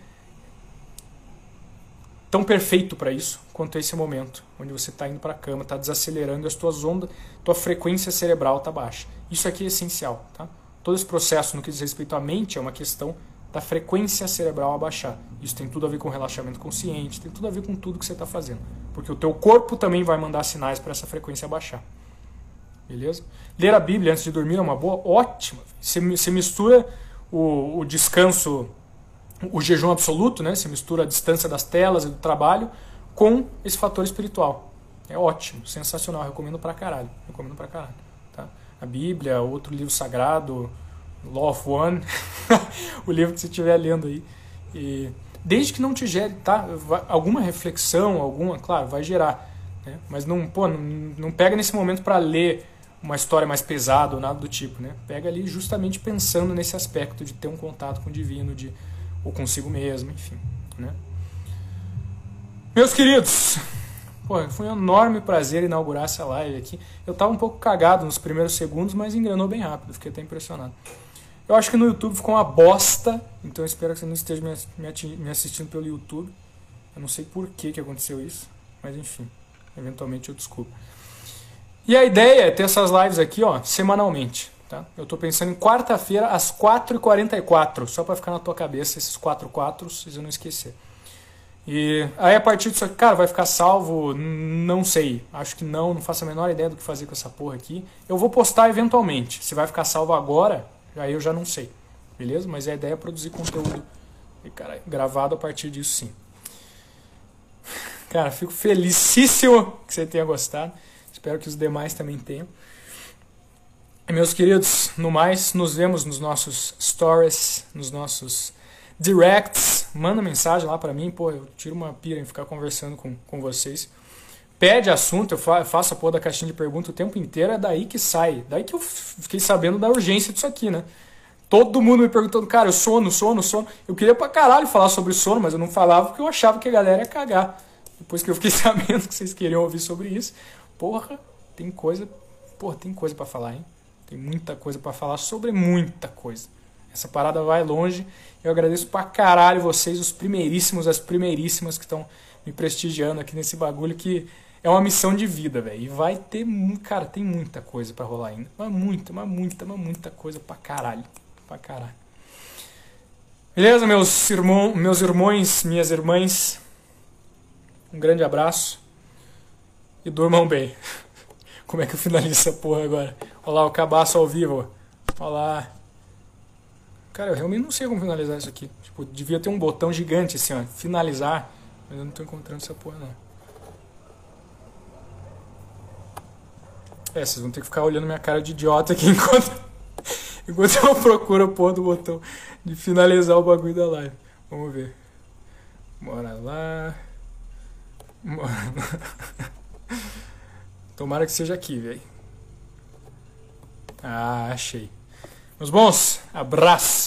tão perfeito para isso quanto esse momento, onde você está indo para a cama, está desacelerando as tuas ondas, tua frequência cerebral está baixa. Isso aqui é essencial, tá? Todo esse processo no que diz respeito à mente é uma questão da frequência cerebral abaixar. Isso tem tudo a ver com relaxamento consciente, tem tudo a ver com tudo que você está fazendo. Porque o teu corpo também vai mandar sinais para essa frequência abaixar. Beleza? Ler a Bíblia antes de dormir é uma boa, ótima. Você, mistura o, o descanso, o jejum absoluto, né? Você mistura a distância das telas e do trabalho com esse fator espiritual. É ótimo, sensacional, recomendo pra caralho. Recomendo pra caralho. Tá? A Bíblia, outro livro sagrado, Law of One, o livro que você estiver lendo aí. E desde que não te gere tá, alguma reflexão, alguma, claro, vai gerar. Né? Mas não, pô, não, não pega nesse momento para ler uma história mais pesada ou nada do tipo. Né? Pega ali justamente pensando nesse aspecto de ter um contato com o divino, de, ou consigo mesmo, enfim. Né? Meus queridos, pô, foi um enorme prazer inaugurar essa live aqui. Eu estava um pouco cagado nos primeiros segundos, mas engrenou bem rápido, fiquei até impressionado. Eu acho que no YouTube ficou uma bosta, então espero que você não esteja me assistindo pelo YouTube. Eu não sei por que, que aconteceu isso, mas enfim, eventualmente eu desculpo. E a ideia é ter essas lives aqui, ó, semanalmente. Tá? Eu estou pensando em quarta-feira às 4h44, só para ficar na tua cabeça esses 4 4 vocês não esquecer. E aí a partir disso aqui, cara, vai ficar salvo? Não sei. Acho que não, não faço a menor ideia do que fazer com essa porra aqui. Eu vou postar eventualmente. Se vai ficar salvo agora, Aí eu já não sei, beleza? Mas a ideia é produzir conteúdo cara, gravado a partir disso sim. Cara, fico felicíssimo que você tenha gostado. Espero que os demais também tenham. Meus queridos, no mais, nos vemos nos nossos stories, nos nossos directs. Manda mensagem lá para mim, pô, eu tiro uma pira em ficar conversando com, com vocês. Pede assunto, eu faço a porra da caixinha de pergunta o tempo inteiro, é daí que sai. Daí que eu fiquei sabendo da urgência disso aqui, né? Todo mundo me perguntando, cara, eu sono, sono, sono. Eu queria pra caralho falar sobre sono, mas eu não falava porque eu achava que a galera ia cagar. Depois que eu fiquei sabendo que vocês queriam ouvir sobre isso, porra, tem coisa, porra, tem coisa para falar, hein? Tem muita coisa para falar sobre muita coisa. Essa parada vai longe. Eu agradeço pra caralho vocês, os primeiríssimos, as primeiríssimas que estão me prestigiando aqui nesse bagulho que é uma missão de vida, velho. E vai ter, cara, tem muita coisa para rolar ainda. Mas muita, mas muita, mas muita coisa pra caralho. Pra caralho. Beleza, meus irmãos, meus irmãos, minhas irmãs. Um grande abraço. E durmam bem. Como é que eu finalizo essa porra agora? Olha lá, o cabaço ao vivo. Olha lá. Cara, eu realmente não sei como finalizar isso aqui. Tipo, devia ter um botão gigante assim, ó. Finalizar. Mas eu não tô encontrando essa porra, não. É, vocês vão ter que ficar olhando minha cara de idiota aqui enquanto, enquanto eu procuro a porra do botão de finalizar o bagulho da live. Vamos ver. Bora lá. Bora lá. Tomara que seja aqui, velho. Ah, achei. Meus bons, abraço.